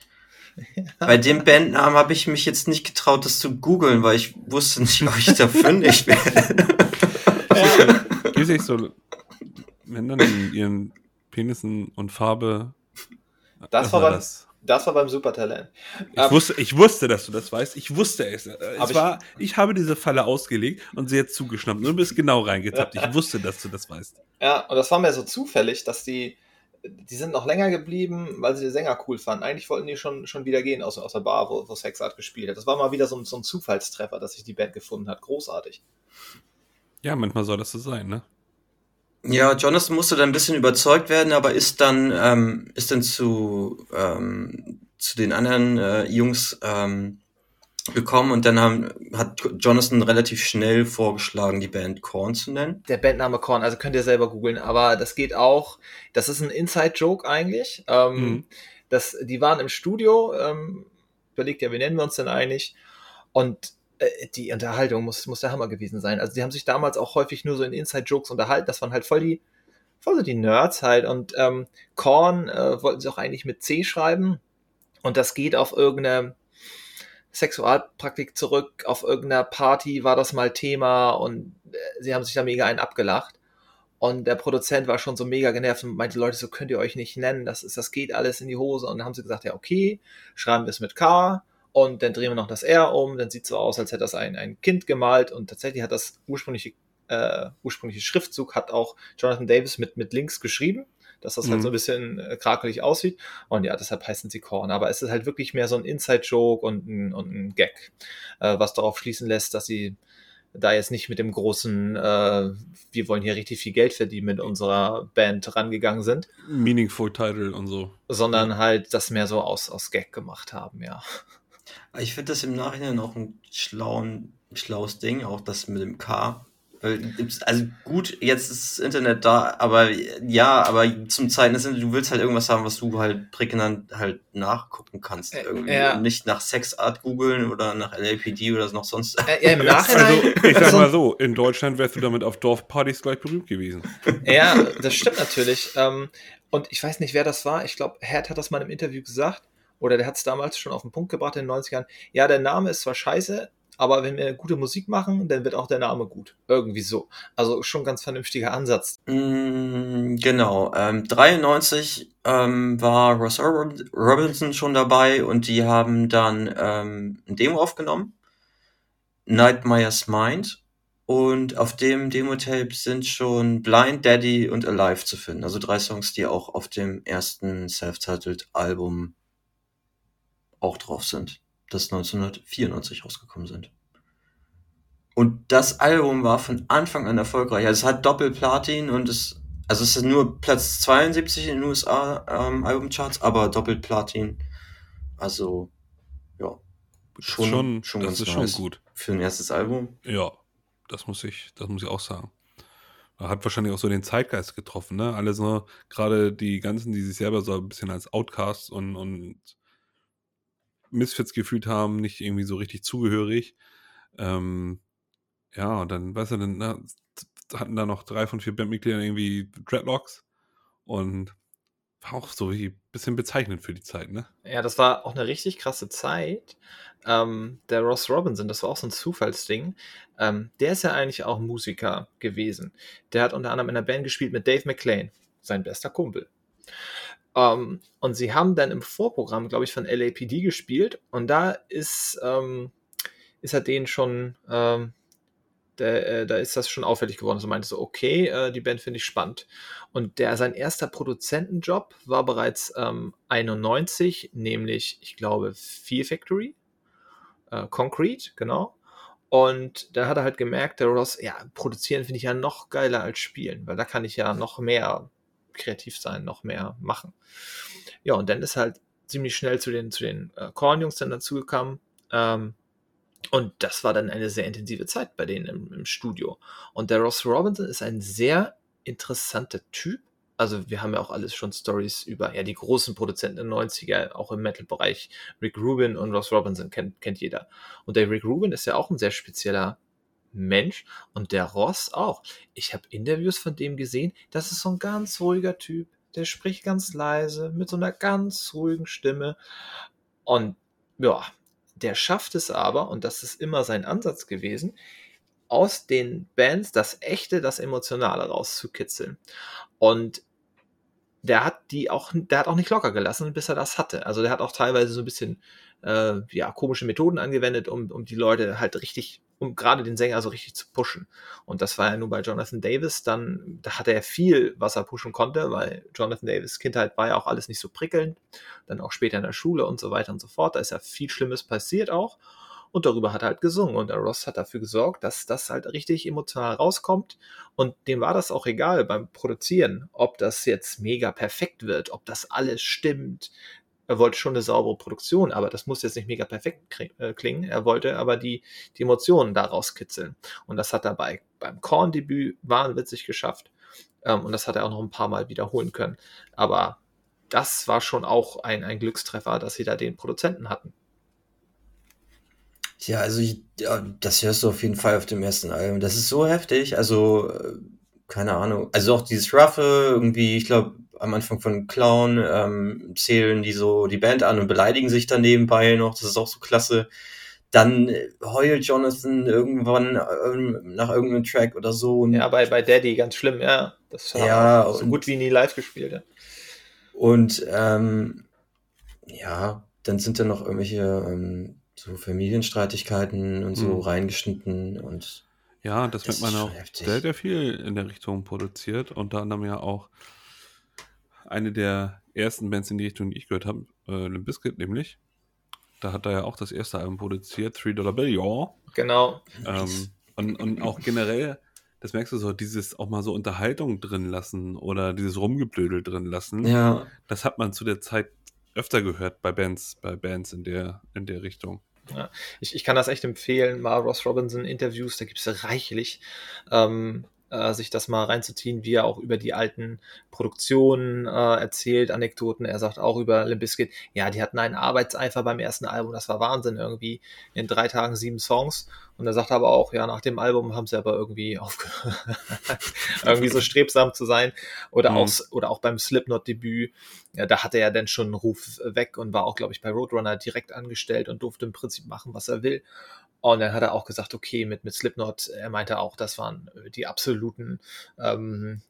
Ja. Bei dem Bandnamen habe ich mich jetzt nicht getraut, das zu googeln, weil ich wusste nicht, ob ich da fündig werde. Ja. Geht sich so, dann in ihren Penissen und Farbe. Das war, war das? Das war beim Supertalent. Ich, ähm, wusste, ich wusste, dass du das weißt. Ich wusste es. es ich, war, ich habe diese Falle ausgelegt und sie jetzt zugeschnappt. Du bist genau reingetappt. Ich wusste, dass du das weißt. Ja, und das war mir so zufällig, dass die, die sind noch länger geblieben, weil sie den Sänger cool fanden. Eigentlich wollten die schon, schon wieder gehen aus, aus der Bar, wo, wo Sexart gespielt hat. Das war mal wieder so so ein Zufallstreffer, dass sich die Band gefunden hat. Großartig. Ja, manchmal soll das so sein, ne? Ja, Jonathan musste dann ein bisschen überzeugt werden, aber ist dann, ähm, ist dann zu, ähm, zu den anderen äh, Jungs ähm, gekommen und dann haben, hat Jonathan relativ schnell vorgeschlagen, die Band Korn zu nennen. Der Bandname Korn, also könnt ihr selber googeln, aber das geht auch, das ist ein Inside-Joke eigentlich. Ähm, mhm. das, die waren im Studio, ähm, überlegt ja, wie nennen wir uns denn eigentlich? Und die Unterhaltung muss, muss der Hammer gewesen sein. Also die haben sich damals auch häufig nur so in Inside-Jokes unterhalten. Das waren halt voll die, voll so die Nerds halt. Und ähm, Korn äh, wollten sie auch eigentlich mit C schreiben. Und das geht auf irgendeine Sexualpraktik zurück. Auf irgendeiner Party war das mal Thema und äh, sie haben sich da mega einen abgelacht. Und der Produzent war schon so mega genervt und meinte, Leute, so könnt ihr euch nicht nennen, das ist, das geht alles in die Hose. Und dann haben sie gesagt, ja, okay, schreiben wir es mit K und dann drehen wir noch das R um, dann sieht es so aus, als hätte das ein, ein Kind gemalt und tatsächlich hat das ursprüngliche, äh, ursprüngliche Schriftzug hat auch Jonathan Davis mit, mit Links geschrieben, dass das halt mhm. halt so ein bisschen äh, krakelig aussieht und ja, deshalb heißen sie Korn, aber es ist halt wirklich mehr so ein Inside-Joke und ein, und ein Gag, äh, was darauf schließen lässt, dass sie da jetzt nicht mit dem großen, äh, wir wollen hier richtig viel Geld verdienen mit unserer Band rangegangen sind. Meaningful Title und so. Sondern halt das mehr so aus, aus Gag gemacht haben, ja. Ich finde das im Nachhinein auch ein schlauen, schlaues Ding, auch das mit dem K. Also gut, jetzt ist das Internet da, aber ja, aber zum Zeiten des du willst halt irgendwas haben, was du halt prägnant halt nachgucken kannst. Irgendwie. Ja. Und nicht nach Sexart googeln oder nach LAPD oder noch sonst. Ja, im Nachhinein. Also, ich sag mal so, in Deutschland wärst du damit auf Dorfpartys gleich berühmt gewesen. Ja, das stimmt natürlich. Ähm, und ich weiß nicht, wer das war. Ich glaube, Herd hat das mal im Interview gesagt oder der hat es damals schon auf den Punkt gebracht in den 90ern, ja, der Name ist zwar scheiße, aber wenn wir gute Musik machen, dann wird auch der Name gut. Irgendwie so. Also schon ganz vernünftiger Ansatz. Mm, genau. Ähm, 93 ähm, war Ross Robinson schon dabei und die haben dann ähm, ein Demo aufgenommen. Nightmare's Mind. Und auf dem Demo-Tape sind schon Blind Daddy und Alive zu finden. Also drei Songs, die auch auf dem ersten Self-Titled Album auch drauf sind, das 1994 rausgekommen sind. Und das Album war von Anfang an erfolgreich. Also es hat Doppelplatin und es, also es ist nur Platz 72 in den USA ähm, Albumcharts, aber Doppelplatin. Also, ja. Schon, schon, schon das ganz ist nice schon gut. Für ein erstes Album. Ja, das muss ich, das muss ich auch sagen. Hat wahrscheinlich auch so den Zeitgeist getroffen, ne? Alle so, gerade die ganzen, die sich selber so ein bisschen als Outcasts und, und Misfits gefühlt haben, nicht irgendwie so richtig zugehörig. Ähm, ja, und dann, weißt du, dann na, hatten da noch drei von vier Bandmitgliedern irgendwie Dreadlocks und war auch so ein bisschen bezeichnend für die Zeit, ne? Ja, das war auch eine richtig krasse Zeit. Ähm, der Ross Robinson, das war auch so ein Zufallsding. Ähm, der ist ja eigentlich auch Musiker gewesen. Der hat unter anderem in einer Band gespielt mit Dave McLean, sein bester Kumpel. Um, ähm, und sie haben dann im Vorprogramm, glaube ich, von LAPD gespielt und da ist, ähm, ist er denen schon, ähm, der, äh, da ist das schon auffällig geworden. So meinte so, okay, äh, die Band finde ich spannend. Und der, sein erster Produzentenjob war bereits ähm, 91, nämlich, ich glaube, Fear Factory, äh, Concrete, genau. Und da hat er halt gemerkt, der Ross, ja, produzieren finde ich ja noch geiler als spielen, weil da kann ich ja noch mehr kreativ sein, noch mehr machen. Ja, und dann ist halt ziemlich schnell zu den, zu den äh, Korn-Jungs dann dazugekommen. Ähm, und das war dann eine sehr intensive Zeit bei denen im, im Studio. Und der Ross Robinson ist ein sehr interessanter Typ. Also wir haben ja auch alles schon Stories über ja, die großen Produzenten der 90er, auch im Metal-Bereich. Rick Rubin und Ross Robinson kennt, kennt jeder. Und der Rick Rubin ist ja auch ein sehr spezieller Mensch und der Ross auch. Ich habe Interviews von dem gesehen, das ist so ein ganz ruhiger Typ. Der spricht ganz leise, mit so einer ganz ruhigen Stimme. Und ja, der schafft es aber, und das ist immer sein Ansatz gewesen, aus den Bands das Echte, das Emotionale rauszukitzeln. Und der hat die auch, der hat auch nicht locker gelassen, bis er das hatte. Also der hat auch teilweise so ein bisschen äh, ja, komische Methoden angewendet, um, um die Leute halt richtig um gerade den Sänger so richtig zu pushen. Und das war ja nur bei Jonathan Davis, dann, da hatte er viel, was er pushen konnte, weil Jonathan Davis Kindheit war ja auch alles nicht so prickelnd, dann auch später in der Schule und so weiter und so fort, da ist ja viel Schlimmes passiert auch. und darüber hat er halt gesungen. Und der Ross hat dafür gesorgt, dass das halt richtig emotional rauskommt. Und dem war das auch egal beim Produzieren, ob das jetzt mega perfekt wird, ob das alles stimmt. Er wollte schon eine saubere Produktion, aber das muss jetzt nicht mega perfekt äh, klingen. Er wollte aber die, die Emotionen daraus kitzeln. Und das hat er bei, beim Korn-Debüt wahnwitzig geschafft. Ähm, und das hat er auch noch ein paar Mal wiederholen können. Aber das war schon auch ein, ein Glückstreffer, dass sie da den Produzenten hatten. Ja, also ich, ja, das hörst du auf jeden Fall auf dem ersten Album. Das ist so heftig. Also, äh, keine Ahnung. Also auch dieses Ruffe, irgendwie, ich glaube, am Anfang von Clown ähm, zählen die so die Band an und beleidigen sich dann nebenbei noch. Das ist auch so klasse. Dann heult Jonathan irgendwann ähm, nach irgendeinem Track oder so. ja, bei, bei Daddy ganz schlimm, ja. Das hat ja, so gut wie nie live gespielt. Ja. Und ähm, ja, dann sind da noch irgendwelche ähm, so Familienstreitigkeiten und so mhm. reingeschnitten und ja, das, das wird man auch sehr, sehr viel in der Richtung produziert. Unter anderem ja auch eine der ersten Bands in die Richtung, die ich gehört habe, äh, Limp Bizkit nämlich. Da hat er ja auch das erste Album produziert, Three Dollar Bill, ja. Genau. Ähm, und, und auch generell, das merkst du so, dieses auch mal so Unterhaltung drin lassen oder dieses Rumgeblödel drin lassen. Ja. Das hat man zu der Zeit öfter gehört bei Bands, bei Bands in der, in der Richtung. Ja, ich, ich kann das echt empfehlen, mal Ross Robinson Interviews, da gibt es reichlich. Ähm, äh, sich das mal reinzuziehen, wie er auch über die alten Produktionen äh, erzählt, Anekdoten. Er sagt auch über Limp Bizkit, ja, die hatten einen Arbeitseifer beim ersten Album, das war Wahnsinn, irgendwie in drei Tagen sieben Songs. Und er sagt aber auch, ja, nach dem Album haben sie aber irgendwie aufgehört, irgendwie so strebsam zu sein. Oder, mhm. auch, oder auch beim Slipknot-Debüt, ja, da hatte er dann schon einen Ruf weg und war auch, glaube ich, bei Roadrunner direkt angestellt und durfte im Prinzip machen, was er will. Und dann hat er auch gesagt, okay, mit, mit Slipknot, er meinte auch, das waren äh, die absoluten, ähm,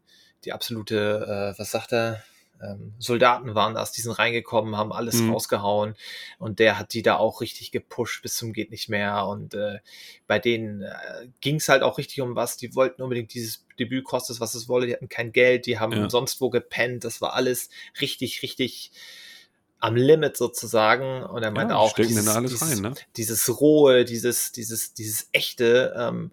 die absolute, äh, was sagt er, ähm, Soldaten waren das, die sind reingekommen, haben alles mhm. rausgehauen und der hat die da auch richtig gepusht bis zum geht nicht mehr und äh, bei denen äh, ging es halt auch richtig um was, die wollten unbedingt dieses Debüt kostet was es wolle, die hatten kein Geld, die haben ja. sonst wo gepennt, das war alles richtig, richtig am Limit sozusagen. Und er meinte ja, auch, dieses, dieses, rein, ne? dieses rohe, dieses, dieses, dieses echte, ähm,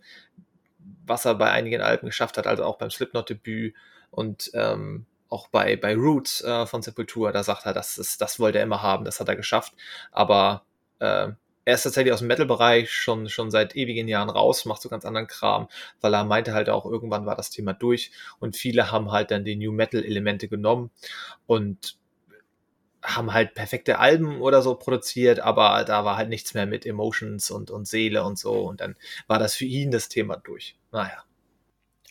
was er bei einigen Alben geschafft hat, also auch beim Slipknot-Debüt und ähm, auch bei, bei Roots äh, von Sepultura, da sagt er, das, ist, das wollte er immer haben, das hat er geschafft. Aber äh, er ist tatsächlich aus dem Metal-Bereich schon, schon seit ewigen Jahren raus, macht so ganz anderen Kram, weil er meinte halt auch, irgendwann war das Thema durch und viele haben halt dann die New Metal-Elemente genommen und haben halt perfekte Alben oder so produziert, aber da war halt nichts mehr mit Emotions und, und Seele und so. Und dann war das für ihn das Thema durch. Naja.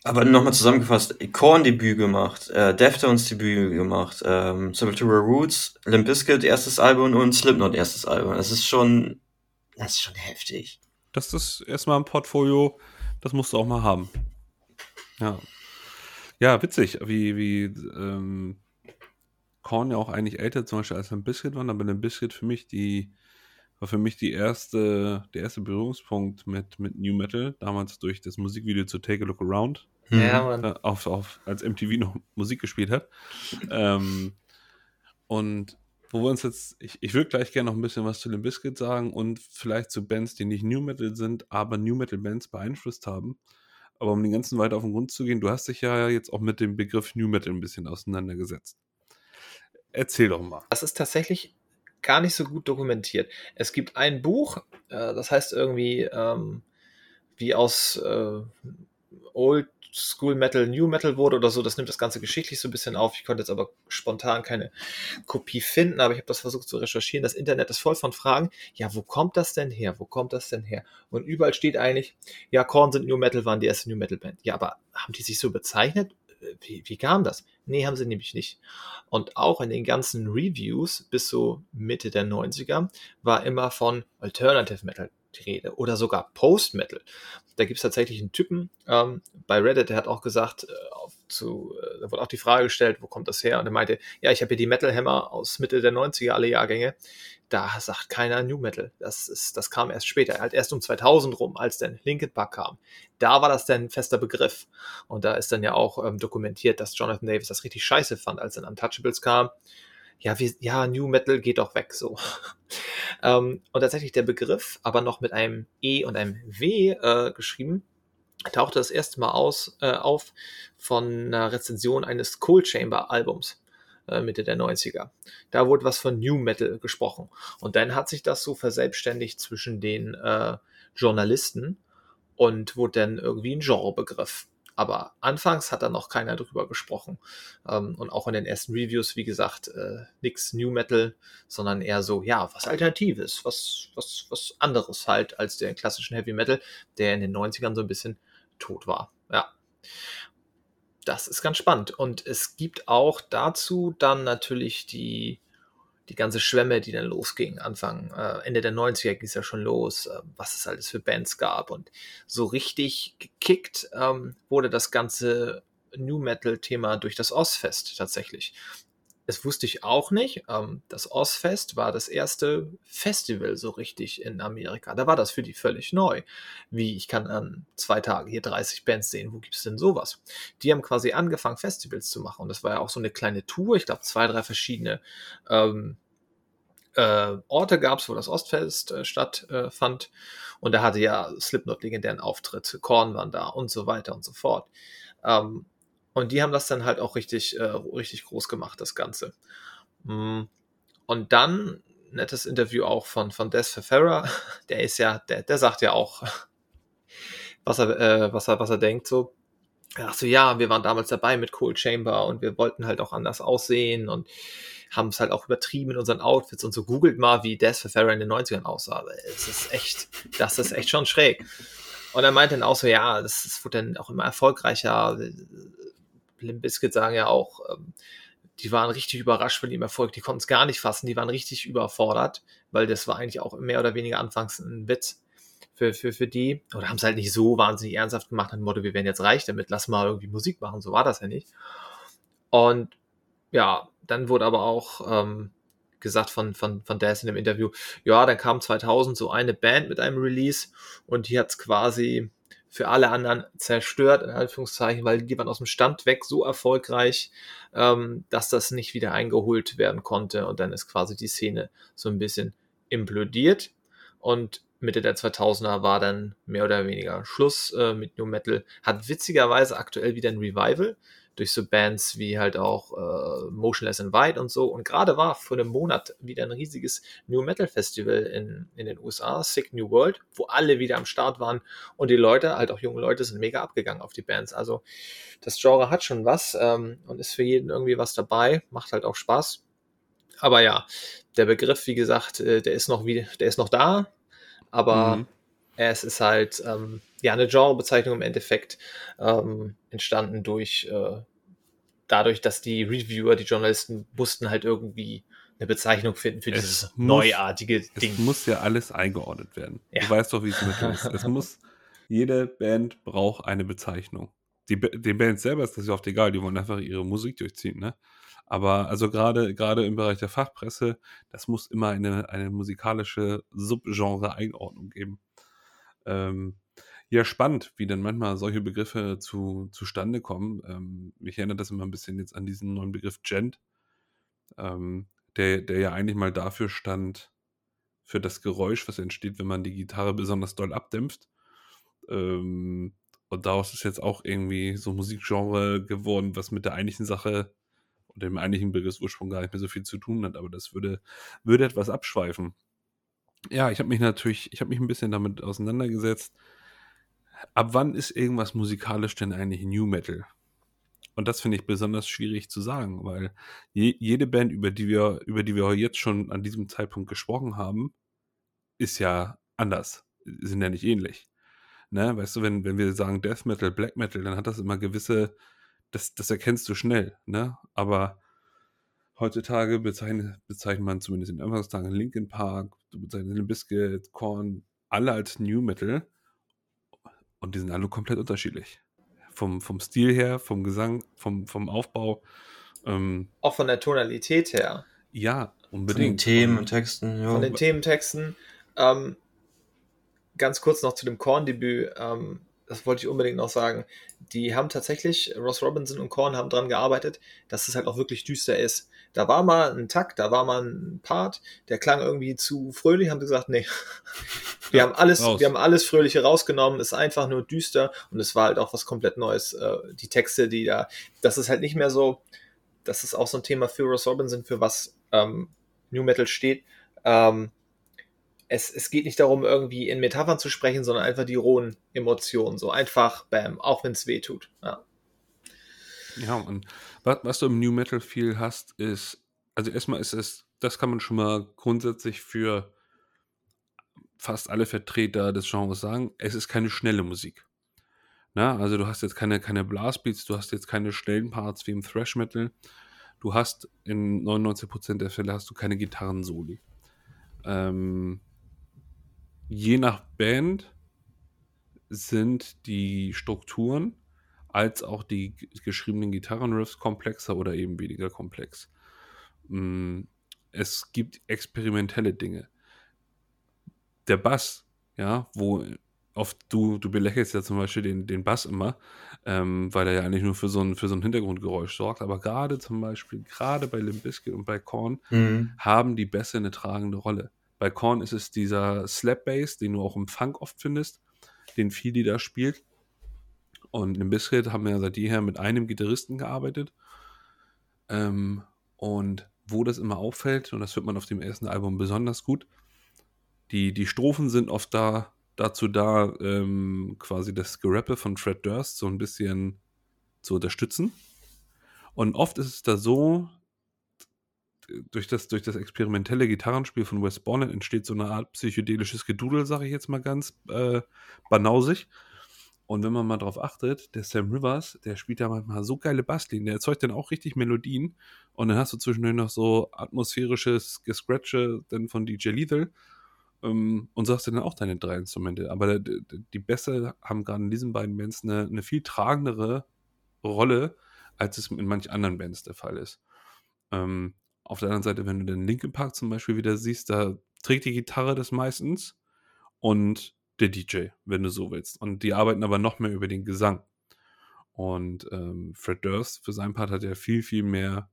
Aber nochmal zusammengefasst, Korn-Debüt gemacht, äh, Deftones-Debüt gemacht, ähm, Sepultura Roots, Limp Bizkit erstes Album und Slipknot erstes Album. Das ist schon, das ist schon heftig. Das ist erstmal ein Portfolio, das musst du auch mal haben. Ja. Ja, witzig, wie, wie ähm, Korn ja auch eigentlich älter zum Beispiel als ein Biscuit waren, aber ein Biscuit für mich die war für mich die erste, der erste Berührungspunkt mit, mit New Metal, damals durch das Musikvideo zu Take a Look Around. Ja, Mann. Äh, auf, auf, als MTV noch Musik gespielt hat. ähm, und wo wir uns jetzt, ich, ich würde gleich gerne noch ein bisschen was zu den Biscuit sagen und vielleicht zu Bands, die nicht New Metal sind, aber New Metal Bands beeinflusst haben. Aber um den ganzen weiter auf den Grund zu gehen, du hast dich ja jetzt auch mit dem Begriff New Metal ein bisschen auseinandergesetzt. Erzähl doch mal. Das ist tatsächlich gar nicht so gut dokumentiert. Es gibt ein Buch, äh, das heißt irgendwie ähm, wie aus äh, Old School Metal New Metal wurde oder so. Das nimmt das Ganze geschichtlich so ein bisschen auf. Ich konnte jetzt aber spontan keine Kopie finden, aber ich habe das versucht zu recherchieren. Das Internet ist voll von Fragen. Ja, wo kommt das denn her? Wo kommt das denn her? Und überall steht eigentlich, ja, Korn sind New Metal, waren die erste New Metal Band. Ja, aber haben die sich so bezeichnet? wie, wie kam das? Nee, haben sie nämlich nicht. Und auch in den ganzen Reviews bis so Mitte der 90er war immer von Alternative Metal die Rede oder sogar Post-Metal. Da gibt es tatsächlich einen Typen ähm, bei Reddit, der hat auch gesagt, äh, zu, äh, da wurde auch die Frage gestellt, wo kommt das her? Und er meinte, ja, ich habe hier die Metal Hammer aus Mitte der 90er, alle Jahrgänge. Da sagt keiner New Metal. Das, ist, das kam erst später, halt erst um 2000 rum, als dann Linkin Park kam. Da war das dann ein fester Begriff. Und da ist dann ja auch ähm, dokumentiert, dass Jonathan Davis das richtig scheiße fand, als dann Untouchables kam ja, wie, ja, New Metal geht doch weg so. ähm, und tatsächlich der Begriff, aber noch mit einem E und einem W äh, geschrieben, tauchte das erste Mal aus, äh, auf von einer Rezension eines Cold Chamber Albums äh, Mitte der 90er. Da wurde was von New Metal gesprochen. Und dann hat sich das so verselbstständigt zwischen den äh, Journalisten und wurde dann irgendwie ein Genrebegriff. Aber anfangs hat da noch keiner drüber gesprochen. Ähm, und auch in den ersten Reviews, wie gesagt, äh, nix New Metal, sondern eher so, ja, was Alternatives, was, was, was anderes halt als der klassischen Heavy Metal, der in den 90ern so ein bisschen tot war. Ja. Das ist ganz spannend. Und es gibt auch dazu dann natürlich die die ganze Schwemme, die dann losging, Anfang, äh, Ende der 90er ging es ja schon los, äh, was es alles für Bands gab. Und so richtig gekickt ähm, wurde das ganze New Metal-Thema durch das Ozfest tatsächlich das wusste ich auch nicht. Ähm, das Ozfest war das erste Festival so richtig in Amerika. Da war das für die völlig neu. Wie ich kann an zwei Tagen hier 30 Bands sehen. Wo gibt es denn sowas? Die haben quasi angefangen, Festivals zu machen. Und das war ja auch so eine kleine Tour. Ich glaube, zwei, drei verschiedene ähm, äh, Orte gab es, wo das Ostfest äh, stattfand. Äh, und da hatte ja Slipknot legendären Auftritt. Korn waren da und so weiter und so fort. Ähm, und die haben das dann halt auch richtig, äh, richtig groß gemacht, das Ganze. Mm. Und dann, nettes Interview auch von, von Des Ferreira, der ist ja, der, der sagt ja auch, was er, äh, was er, was er denkt, so. Ach so, ja, wir waren damals dabei mit Cold Chamber und wir wollten halt auch anders aussehen und haben es halt auch übertrieben in unseren Outfits und so. Googelt mal, wie Des Ferreira in den 90ern aussah. Es ist echt, das ist echt schon schräg. Und er meinte dann auch so, ja, das, das wurde dann auch immer erfolgreicher. Limp Bizkit sagen ja auch, ähm, die waren richtig überrascht von dem Erfolg, die konnten es gar nicht fassen, die waren richtig überfordert, weil das war eigentlich auch mehr oder weniger anfangs ein Witz für, für, für die. Oder haben es halt nicht so wahnsinnig ernsthaft gemacht, dem Motto, wir werden jetzt reich damit, lass mal irgendwie Musik machen, so war das ja nicht. Und ja, dann wurde aber auch ähm, gesagt von, von, von Daz in dem Interview, ja, dann kam 2000 so eine Band mit einem Release und die hat es quasi für alle anderen zerstört, in Anführungszeichen, weil die waren aus dem Stand weg so erfolgreich, ähm, dass das nicht wieder eingeholt werden konnte. Und dann ist quasi die Szene so ein bisschen implodiert. Und Mitte der 2000er war dann mehr oder weniger Schluss äh, mit New Metal. Hat witzigerweise aktuell wieder ein Revival durch so Bands wie halt auch äh, Motionless in White und so. Und gerade war vor einem Monat wieder ein riesiges New Metal Festival in, in den USA, Sick New World, wo alle wieder am Start waren und die Leute, halt auch junge Leute, sind mega abgegangen auf die Bands. Also das Genre hat schon was ähm, und ist für jeden irgendwie was dabei, macht halt auch Spaß. Aber ja, der Begriff, wie gesagt, äh, der ist noch wie, der ist noch da, aber mhm. es ist halt ähm, ja eine Genrebezeichnung im Endeffekt ähm, entstanden durch äh, dadurch, dass die Reviewer, die Journalisten mussten halt irgendwie eine Bezeichnung finden für es dieses muss, neuartige Ding. Es muss ja alles eingeordnet werden. Ja. Du weißt doch, wie es mit ist. Es muss, jede Band braucht eine Bezeichnung. Die, den Bands selber ist das ja oft egal, die wollen einfach ihre Musik durchziehen, ne? Aber also gerade gerade im Bereich der Fachpresse, das muss immer eine, eine musikalische Subgenre-Einordnung geben. Ähm, ja, spannend, wie dann manchmal solche Begriffe zu, zustande kommen. Ähm, mich erinnert das immer ein bisschen jetzt an diesen neuen Begriff Gent, ähm, der, der ja eigentlich mal dafür stand, für das Geräusch, was entsteht, wenn man die Gitarre besonders doll abdämpft. Ähm, und daraus ist jetzt auch irgendwie so Musikgenre geworden, was mit der eigentlichen Sache dem eigentlichen Begriffsursprung gar nicht mehr so viel zu tun hat. Aber das würde, würde etwas abschweifen. Ja, ich habe mich natürlich, ich habe mich ein bisschen damit auseinandergesetzt. Ab wann ist irgendwas musikalisch denn eigentlich New Metal? Und das finde ich besonders schwierig zu sagen, weil je, jede Band, über die wir, über die wir jetzt schon an diesem Zeitpunkt gesprochen haben, ist ja anders, sind ja nicht ähnlich. Ne? Weißt du, wenn, wenn wir sagen Death Metal, Black Metal, dann hat das immer gewisse, das, das erkennst du schnell, ne? Aber heutzutage bezeichnet, bezeichnet man zumindest in Anfangstagen Linkin Park, du bezeichnest Bizkit, Korn, alle als New Metal und die sind alle komplett unterschiedlich. Vom, vom Stil her, vom Gesang, vom, vom Aufbau. Ähm, Auch von der Tonalität her. Ja, unbedingt. Von den Themen und Texten. Ja. Von den Thementexten. Ähm, ganz kurz noch zu dem Korn-Debüt. Ähm, das wollte ich unbedingt noch sagen, die haben tatsächlich, Ross Robinson und Korn haben daran gearbeitet, dass es halt auch wirklich düster ist. Da war mal ein Takt, da war mal ein Part, der klang irgendwie zu fröhlich, haben gesagt, nee, wir haben alles, Raus. wir haben alles Fröhliche rausgenommen, ist einfach nur düster und es war halt auch was komplett Neues. Äh, die Texte, die da, das ist halt nicht mehr so, das ist auch so ein Thema für Ross Robinson, für was ähm, New Metal steht. Ähm, es, es geht nicht darum, irgendwie in Metaphern zu sprechen, sondern einfach die rohen Emotionen. So einfach, bam, auch wenn es weh tut. Ja. ja, und was, was du im New Metal viel hast, ist, also erstmal ist es, das kann man schon mal grundsätzlich für fast alle Vertreter des Genres sagen, es ist keine schnelle Musik. Na, also du hast jetzt keine, keine Blastbeats, du hast jetzt keine schnellen Parts wie im Thrash Metal. Du hast in 99% der Fälle hast du keine Gitarrensoli. Ähm, je nach Band sind die Strukturen als auch die geschriebenen Gitarrenriffs komplexer oder eben weniger komplex. Mm, es gibt experimentelle Dinge. Der Bass, ja, wo oft du, du belächelst ja zum Beispiel den, den Bass immer, ähm, weil er ja eigentlich nur für so ein, für so ein Hintergrundgeräusch sorgt. Aber gerade zum Beispiel, gerade bei Limp Bizkit und bei Korn mhm. haben die Bässe eine tragende Rolle. Bei Korn ist es dieser Slap Bass, den du auch im Funk oft findest, den Fili da spielt. Und im Biscuit haben wir ja seit jeher mit einem Gitarristen gearbeitet. Ähm, und wo das immer auffällt, und das hört man auf dem ersten Album besonders gut, die, die Strophen sind oft da, dazu da, ähm, quasi das Gerappe von Fred Durst so ein bisschen zu unterstützen. Und oft ist es da so, durch das, durch das experimentelle Gitarrenspiel von Wes Bonnet entsteht so eine Art psychedelisches Gedudel, sage ich jetzt mal ganz äh, banausig. Und wenn man mal drauf achtet, der Sam Rivers, der spielt ja manchmal so geile Basslinien, der erzeugt dann auch richtig Melodien. Und dann hast du zwischendurch noch so atmosphärisches Gescratche dann von DJ Lethal ähm, und sagst dann auch deine drei Instrumente. Aber die, die Bässe haben gerade in diesen beiden Bands eine, eine viel tragendere Rolle, als es in manch anderen Bands der Fall ist. Ähm, auf der anderen Seite, wenn du den Linkin Park zum Beispiel wieder siehst, da trägt die Gitarre das meistens und der DJ, wenn du so willst. Und die arbeiten aber noch mehr über den Gesang. Und ähm, Fred Durst für seinen Part hat ja viel, viel mehr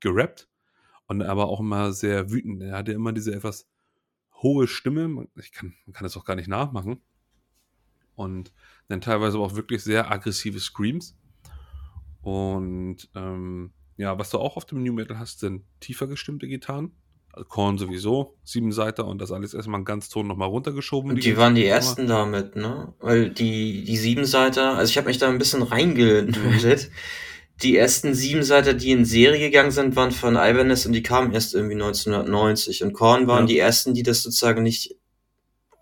gerappt und aber auch immer sehr wütend. Er hatte immer diese etwas hohe Stimme. Ich kann, man kann das auch gar nicht nachmachen. Und dann teilweise auch wirklich sehr aggressive Screams. Und ähm, ja, was du auch auf dem New Metal hast, sind tiefer gestimmte Gitarren. Also Korn sowieso, sieben Seiter und das alles erstmal einen Ganzton nochmal runtergeschoben. Die, die waren die ersten damit, ne? Weil die, die sieben Seiter, also ich habe mich da ein bisschen reingemeldet. die ersten sieben Seiter, die in Serie gegangen sind, waren von Ibanez und die kamen erst irgendwie 1990. Und Korn waren ja. die ersten, die das sozusagen nicht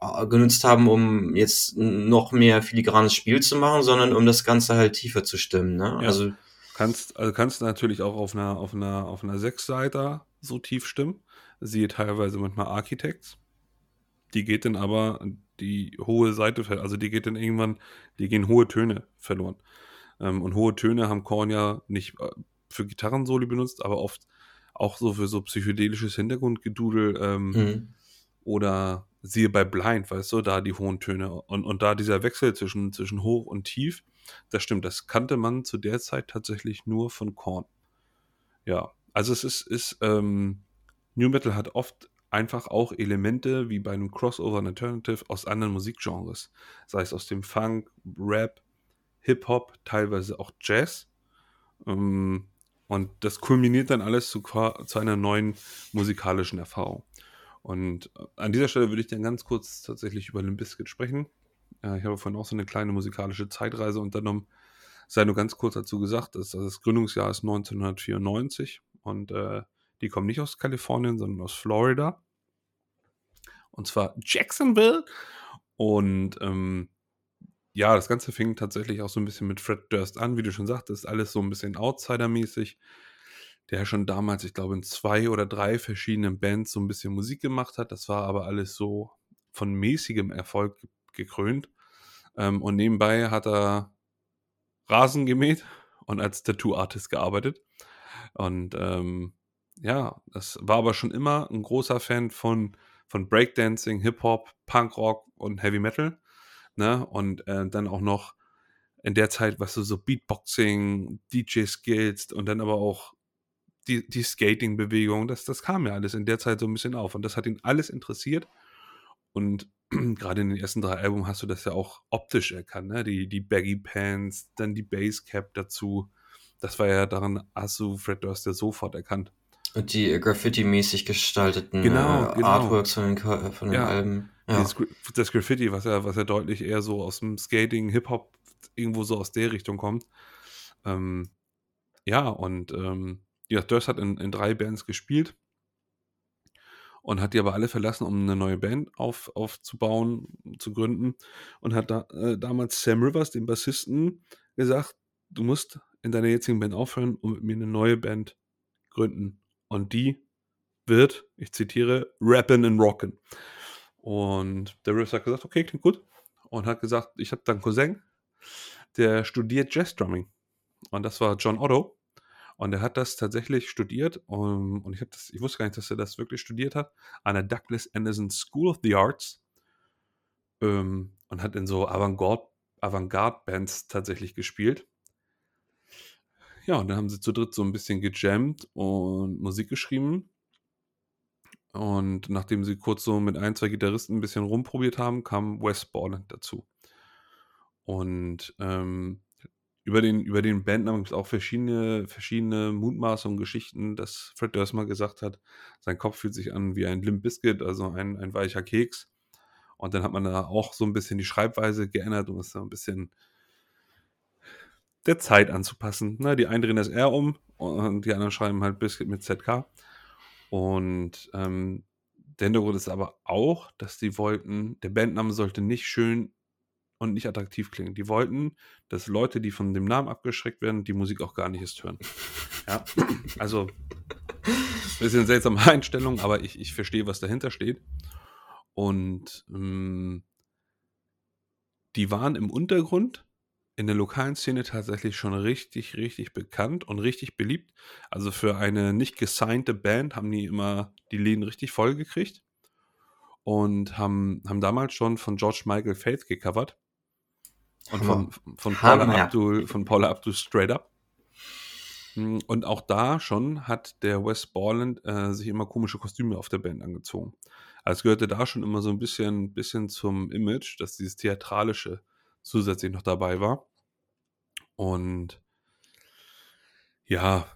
äh, genutzt haben, um jetzt noch mehr filigranes Spiel zu machen, sondern um das Ganze halt tiefer zu stimmen. Ne? Ja. Also Kannst, also kannst du natürlich auch auf einer, auf einer, auf einer Sechsseiter so tief stimmen. Siehe teilweise manchmal Architects. Die geht dann aber die hohe Seite, also die geht dann irgendwann, die gehen hohe Töne verloren. Ähm, und hohe Töne haben Korn ja nicht äh, für Gitarrensoli benutzt, aber oft auch so für so psychedelisches Hintergrundgedudel ähm, mhm. oder siehe bei Blind, weißt du, da die hohen Töne und, und da dieser Wechsel zwischen, zwischen hoch und tief das stimmt, das kannte man zu der Zeit tatsächlich nur von Korn. Ja, also es ist, ist ähm, New Metal hat oft einfach auch Elemente wie bei einem Crossover und Alternative aus anderen Musikgenres. Sei es aus dem Funk, Rap, Hip-Hop, teilweise auch Jazz. Ähm, und das kulminiert dann alles zu, zu einer neuen musikalischen Erfahrung. Und äh, an dieser Stelle würde ich dann ganz kurz tatsächlich über Limp Bizkit sprechen. Äh, ich habe vorhin auch so eine kleine musikalische Zeitreise unternommen. Sei nur ganz kurz dazu gesagt, dass das Gründungsjahr ist 1994 und äh, die kommen nicht aus Kalifornien, sondern aus Florida. Und zwar Jacksonville. Und ähm, ja, das Ganze fing tatsächlich auch so ein bisschen mit Fred Durst an, wie du schon sagtest, alles so ein bisschen Outsider-mäßig. Der schon damals, ich glaube, in zwei oder drei verschiedenen Bands so ein bisschen Musik gemacht hat. Das war aber alles so von mäßigem Erfolg gekrönt. Ähm, und nebenbei hat er Rasen gemäht und als Tattoo-Artist gearbeitet. Und ähm, ja, das war aber schon immer ein großer Fan von, von Breakdancing, Hip-Hop, Punkrock und Heavy Metal. Ne? Und äh, dann auch noch in der Zeit, was du so Beatboxing, DJ-Skills und dann aber auch die, die Skating-Bewegung, das, das kam ja alles in der Zeit so ein bisschen auf. Und das hat ihn alles interessiert. Und gerade in den ersten drei Alben hast du das ja auch optisch erkannt, ne? Die, die Baggy Pants, dann die Basscap dazu. Das war ja daran, hast du Fred Durst ja sofort erkannt. Und die äh, Graffiti-mäßig gestalteten Genau, äh, genau. Artworks von den, äh, von den Ja. Alben. Ja. Das, das Graffiti, was ja, was ja deutlich eher so aus dem Skating, Hip-Hop, irgendwo so aus der Richtung kommt. Ähm, ja, und ähm, ja, Durst hat in, in drei Bands gespielt und hat die aber alle verlassen, um eine neue Band auf, aufzubauen, zu gründen. Und hat da, äh, damals Sam Rivers, dem Bassisten, gesagt, du musst in deiner jetzigen Band aufhören und mit mir eine neue Band gründen. Und die wird, ich zitiere, Rappin' and Rockin'. Und der Rivers hat gesagt, okay, klingt gut. Und hat gesagt, ich habe da einen Cousin, der studiert Jazz-Drumming. Und das war John Otto. Und er hat das tatsächlich studiert. um, und ich, das, ich wusste gar nicht, dass er das wirklich studiert hat. An der Douglas Anderson School of the Arts. Ähm, und hat in so Avantgarde- Avantgarde-Bands tatsächlich gespielt. Ja, und dann haben sie zu dritt so ein bisschen gejammt und Musik geschrieben. Und nachdem sie kurz so mit ein, zwei Gitarristen ein bisschen rumprobiert haben, kam Wes Borland dazu. Und ähm, über den, über den Bandnamen gibt es auch verschiedene, verschiedene Mutmaßungen, Geschichten, dass Fred Durst mal gesagt hat, sein Kopf fühlt sich an wie ein Limp Biscuit, also ein, ein weicher Keks. Und dann hat man da auch so ein bisschen die Schreibweise geändert, um es so ein bisschen der Zeit anzupassen. Na, die einen drehen das R um und die anderen schreiben halt Biscuit mit ZK. Und ähm, der Hintergrund ist aber auch, dass die wollten, der Bandname sollte nicht schön und nicht attraktiv klingen. Die wollten, dass Leute, die von dem Namen abgeschreckt werden, die Musik auch gar nicht erst hören. Ja, also bisschen seltsame Einstellung, aber ich, ich verstehe, was dahinter steht. Und ähm, die waren im Untergrund in der lokalen Szene tatsächlich schon richtig, richtig bekannt und richtig beliebt. Also für eine nicht gesignte Band haben die immer die Läden richtig voll gekriegt und haben, haben damals schon von George Michael Faith gecovert und von, von, Paula. Abdul, von Paula Abdul Straight Up. Mm, Und auch da schon hat der Wes Borland äh, sich immer komische Kostüme auf der Band angezogen. Also es gehörte da schon immer so ein bisschen, bisschen zum Image, dass dieses Theatralische zusätzlich noch dabei war. Und ja,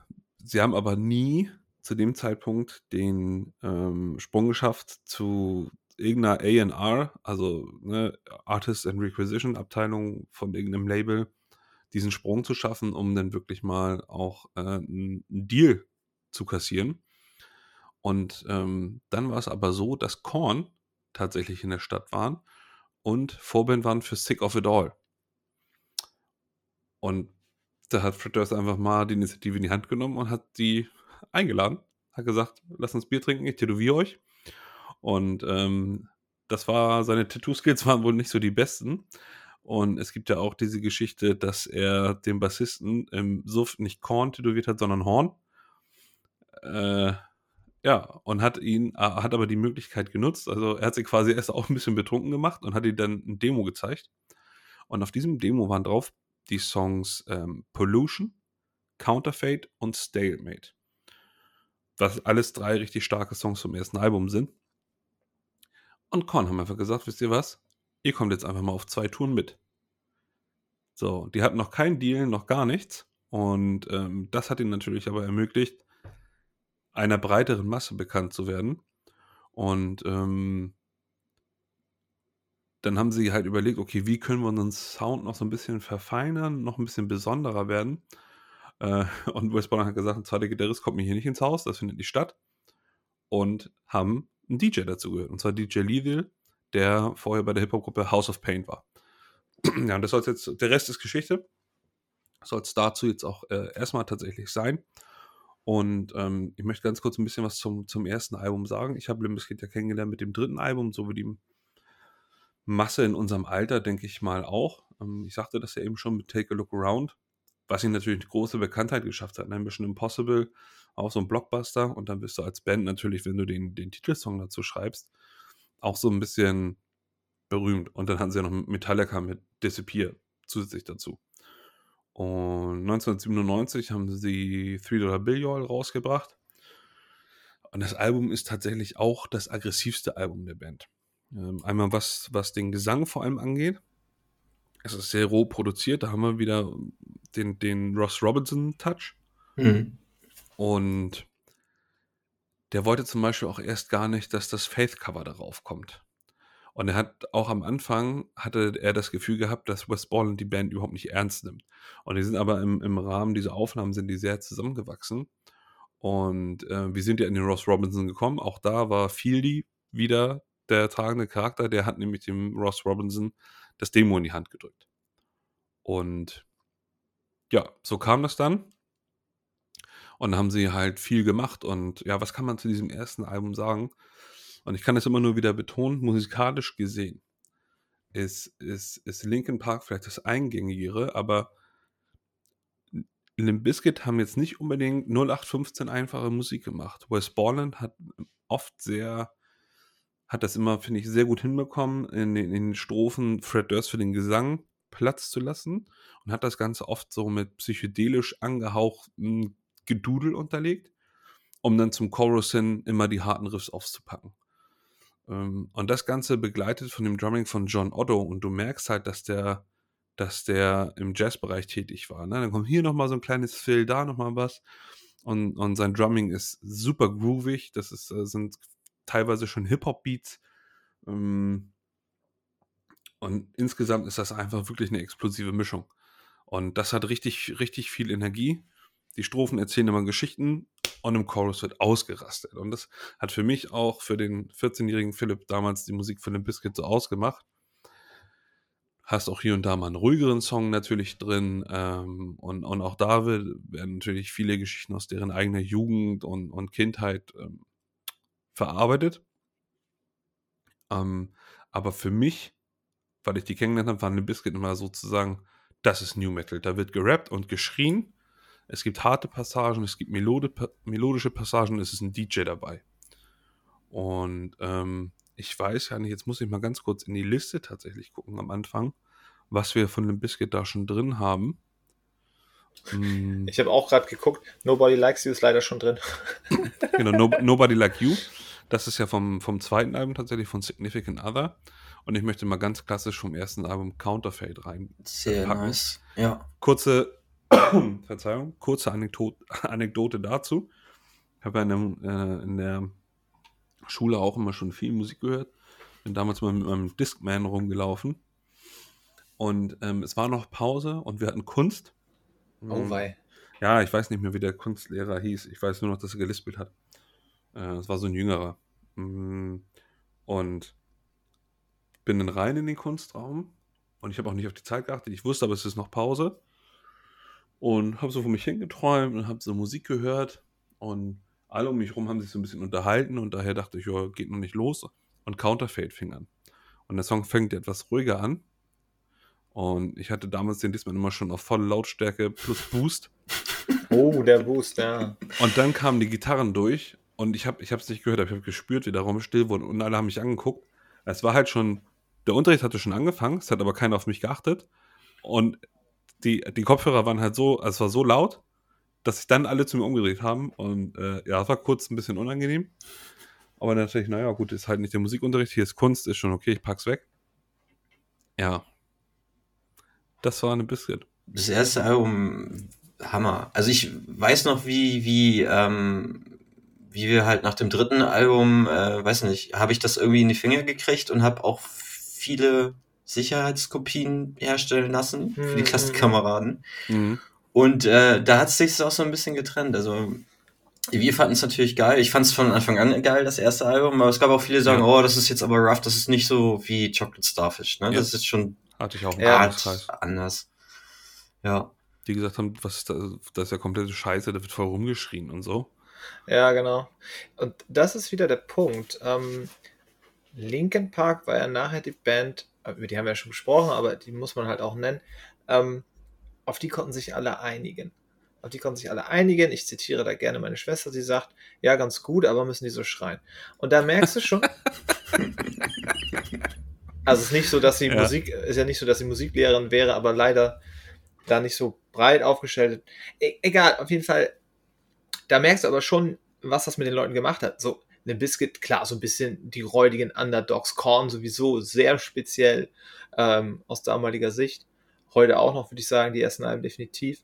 sie haben aber nie zu dem Zeitpunkt den ähm, Sprung geschafft zu irgendeiner A&R, also ne, Artist and Requisition Abteilung von irgendeinem Label, diesen Sprung zu schaffen, um dann wirklich mal auch äh, einen Deal zu kassieren. Und ähm, dann war es aber so, dass Korn tatsächlich in der Stadt waren und Vorband waren für Sick of It All. Und da hat Fred Durst einfach mal die Initiative in die Hand genommen und hat die eingeladen. Hat gesagt, lass uns Bier trinken, ich tätowiere euch. Und ähm, das war, seine Tattoo-Skills waren wohl nicht so die besten. Und es gibt ja auch diese Geschichte, dass er den Bassisten im Suff nicht Korn tätowiert hat, sondern Horn. Äh, ja, und hat ihn, äh, hat aber die Möglichkeit genutzt. Also er hat sich quasi erst auch ein bisschen betrunken gemacht und hat ihm dann ein Demo gezeigt. Und auf diesem Demo waren drauf die Songs ähm, Pollution, Counterfeit und Stalemate. Was alles drei richtig starke Songs vom ersten Album sind. Und Korn haben einfach gesagt, wisst ihr was? Ihr kommt jetzt einfach mal auf zwei Touren mit. So, die hatten noch keinen Deal, noch gar nichts. Und ähm, das hat ihnen natürlich aber ermöglicht, einer breiteren Masse bekannt zu werden. Und ähm, dann haben sie halt überlegt, okay, wie können wir unseren Sound noch so ein bisschen verfeinern, noch ein bisschen besonderer werden. Äh, und Wes Borland hat gesagt, ein zweiter Gitarrist kommt mir hier nicht ins Haus, das findet nicht statt. Und haben einen DJ dazu gehört, und zwar DJ Lethal, der vorher bei der Hip-Hop-Gruppe House of Pain war. ja, und das soll jetzt, der Rest ist Geschichte. Soll es dazu jetzt auch äh, erstmal tatsächlich sein. Und ähm, ich möchte ganz kurz ein bisschen was zum, zum ersten Album sagen. Ich habe Limp Bizkit ja kennengelernt mit dem dritten Album, so wie die Masse in unserem Alter, denke ich mal auch. Ähm, ich sagte das ja eben schon mit Take a Look Around, was ihn natürlich eine große Bekanntheit geschafft hat. Ein Mission Impossible, auch so ein Blockbuster. Und dann bist du als Band natürlich, wenn du den, den Titelsong dazu schreibst, auch so ein bisschen berühmt. Und dann hatten sie ja noch Metallica mit Disappear zusätzlich dazu. Und 1997 haben sie Three Dollar Bill Y'all rausgebracht. Und das Album ist tatsächlich auch das aggressivste Album der Band. Ähm, einmal was, was den Gesang vor allem angeht. Es ist sehr roh produziert. Da haben wir wieder den, den Ross Robinson-Touch. Mhm. Und der wollte zum Beispiel auch erst gar nicht, dass das Faith-Cover darauf kommt. Und er hat auch am Anfang hatte er das Gefühl gehabt, dass West Borland die Band überhaupt nicht ernst nimmt. Und die sind aber im, im Rahmen dieser Aufnahmen sind die sehr zusammengewachsen. Und äh, wir sind ja in den Ross Robinson gekommen. Auch da war Fieldy wieder der tragende Charakter. Der hat nämlich dem Ross Robinson das Demo in die Hand gedrückt. Und ja, so kam das dann. Und haben sie halt viel gemacht. Und ja, was kann man zu diesem ersten Album sagen? Und ich kann das immer nur wieder betonen, musikalisch gesehen ist, ist, ist Linkin Park vielleicht das Eingängigere, aber Limp Bizkit haben jetzt nicht unbedingt 0815 einfache Musik gemacht. Wes Borland hat oft sehr, hat das immer, finde ich, sehr gut hinbekommen, in den, in den Strophen Fred Durst für den Gesang Platz zu lassen und hat das Ganze oft so mit psychedelisch angehauchten Gedudel unterlegt, um dann zum Chorus hin immer die harten Riffs aufzupacken. Ähm, und das Ganze begleitet von dem Drumming von John Otto und du merkst halt, dass der, dass der im Jazzbereich tätig war. Ne? Dann kommt hier nochmal so ein kleines Fill, da nochmal was. Und, und sein Drumming ist super groovig. Das ist, äh, sind teilweise schon Hip-Hop-Beats. Ähm, und insgesamt ist das einfach wirklich eine explosive Mischung. Und das hat richtig, richtig viel Energie. Die Strophen erzählen immer Geschichten und im Chorus wird ausgerastet. Und das hat für mich auch, für den 14-jährigen Philipp damals die Musik von dem Biscuit so ausgemacht. Hast auch hier und da mal einen ruhigeren Song natürlich drin. Ähm, und, und auch da werden natürlich viele Geschichten aus deren eigener Jugend und, und Kindheit ähm, verarbeitet. Ähm, aber für mich, weil ich die kennengelernt habe, waren die Biscuit immer sozusagen, das ist New Metal. Da wird gerappt und geschrien es gibt harte Passagen, es gibt Melode, melodische Passagen, es ist ein DJ dabei. Und ähm, ich weiß ja nicht, jetzt muss ich mal ganz kurz in die Liste tatsächlich gucken am Anfang, was wir von dem Biscuit da schon drin haben. Hm. Ich habe auch gerade geguckt, Nobody Likes You ist leider schon drin. genau, no, Nobody Like You. Das ist ja vom, vom zweiten Album tatsächlich von Significant Other. Und ich möchte mal ganz klassisch vom ersten Album Counterfeit rein. Sehr nice. Ja. Kurze Verzeihung, kurze Anekdote, Anekdote dazu. Ich habe ja in, äh, in, der Schule auch immer schon viel Musik gehört. Bin damals mal mit meinem Discman rumgelaufen. Und ähm, es war noch Pause und wir hatten Kunst. Oh wei. Ja, ich weiß nicht mehr, wie der Kunstlehrer hieß. Ich weiß nur noch, dass er gelispelt hat. Äh, es war so ein jüngerer. Mm, und bin dann rein in den Kunstraum und ich habe auch nicht auf die Zeit geachtet. Ich wusste aber, es ist noch Pause und habe so vor mich hingeträumt und habe so Musik gehört und alle um mich herum haben sich so ein bisschen unterhalten und daher dachte ich, ja, geht noch nicht los und Counterfeit fing an. Und der Song fängt etwas ruhiger an und ich hatte damals den diesmal immer schon auf volle Lautstärke plus Boost. Oh, der Boost, ja. Und dann kamen die Gitarren durch und ich habe es nicht gehört, aber ich habe gespürt, wie der Raum still wurde und alle haben mich angeguckt. Es war halt schon, der Unterricht hatte schon angefangen, es hat aber keiner auf mich geachtet und die, die Kopfhörer waren halt so, also es war so laut, dass sich dann alle zu mir umgedreht haben. Und äh, ja, es war kurz ein bisschen unangenehm. Aber natürlich, naja, gut, ist halt nicht der Musikunterricht, hier ist Kunst, ist schon okay, ich pack's weg. Ja. Das war eine Biscuit. Das erste Album, Hammer. Also ich weiß noch, wie, wie, ähm, wie wir halt nach dem dritten Album, äh, weiß nicht, habe ich das irgendwie in die Finger gekriegt und habe auch viele Sicherheitskopien herstellen lassen für die mhm. Klassenkameraden. Mhm. Und äh, da hat es sich auch so ein bisschen getrennt. Also wir fanden es natürlich geil. Ich fand es von Anfang an geil, das erste Album, aber es gab auch viele, die sagen, ja. oh, das ist jetzt aber rough, das ist nicht so wie Chocolate Starfish. Ne? Ja. Das ist schon Hatte ich auch Art anders. Ja. Die gesagt haben, was ist das, das ist ja komplette Scheiße, da wird voll rumgeschrien und so. Ja, genau. Und das ist wieder der Punkt. Ähm, Linkin Park war ja nachher die Band, über die haben wir ja schon gesprochen, aber die muss man halt auch nennen, ähm, auf die konnten sich alle einigen. Auf die konnten sich alle einigen. Ich zitiere da gerne meine Schwester, sie sagt, ja, ganz gut, aber müssen die so schreien. Und da merkst du schon. Also es ist nicht so, dass sie Ja. Musik, ist ja nicht so, dass sie Musiklehrerin wäre, aber leider da nicht so breit aufgestellt. E egal, auf jeden Fall, da merkst du aber schon, was das mit den Leuten gemacht hat. So, eine Biscuit, klar, so ein bisschen die räudigen Underdogs, Korn sowieso sehr speziell ähm, aus damaliger Sicht. Heute auch noch, würde ich sagen, die ersten Alben definitiv.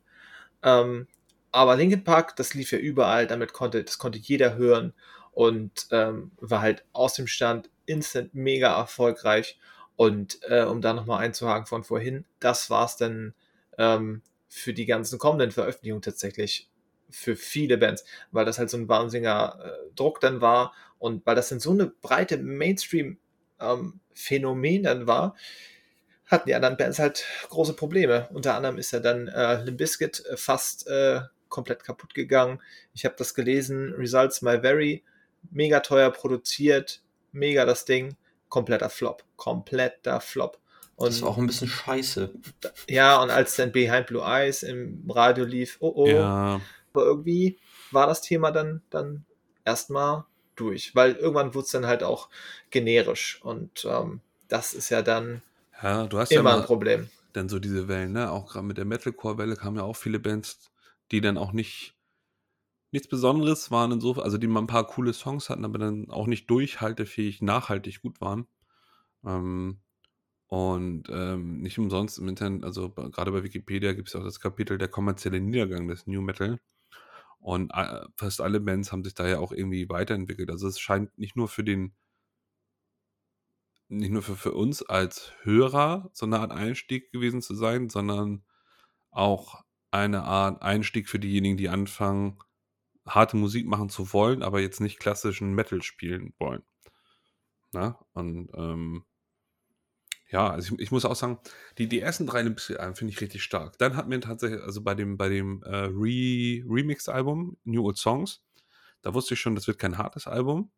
Ähm, aber Linkin Park, das lief ja überall, damit konnte, das konnte jeder hören und ähm, war halt aus dem Stand instant mega erfolgreich. Und äh, um da nochmal einzuhaken von vorhin, das war es dann ähm, für die ganzen kommenden Veröffentlichungen tatsächlich für viele Bands, weil das halt so ein wahnsinniger äh, Druck dann war und weil das dann so eine breite Mainstream-Phänomen dann war, hatten die anderen Bands halt große Probleme. Unter anderem ist ja dann äh, Limp Bizkit äh, fast äh, komplett kaputt gegangen. Ich habe das gelesen, Results My Very, mega teuer produziert, mega das Ding, kompletter Flop, kompletter Flop. Und Das war auch ein bisschen scheiße. ja, und als dann Behind Blue Eyes im Radio lief, oh oh, Ja, aber irgendwie war das Thema dann, dann erstmal durch, weil irgendwann wurde es dann halt auch generisch und ähm, das ist ja dann ja, du hast ja immer ein Problem. dann so diese Wellen, ne? Auch gerade mit der Metalcore-Welle kamen ja auch viele Bands, die dann auch nicht nichts Besonderes waren insofern, also die mal ein paar coole Songs hatten, aber dann auch nicht durchhaltefähig, nachhaltig gut waren. Ähm, und ähm, nicht umsonst im Internet, also gerade bei Wikipedia gibt es auch das Kapitel der kommerzielle Niedergang des New Metal. Und äh, fast alle Bands haben sich da ja auch irgendwie weiterentwickelt. Also es scheint nicht nur für den, nicht nur für, für uns als Hörer so eine Art Einstieg gewesen zu sein, sondern auch eine Art Einstieg für diejenigen, die anfangen, harte Musik machen zu wollen, aber jetzt nicht klassischen Metal spielen wollen. Na? Und ähm, ja, also ich, ich muss auch sagen, die, die ersten drei Limp-Bizkit-Alben finde ich richtig stark. Dann hat mir tatsächlich, also bei dem, bei dem äh, Re Remix-Album, New Old Songs, da wusste ich schon, das wird kein hartes Album.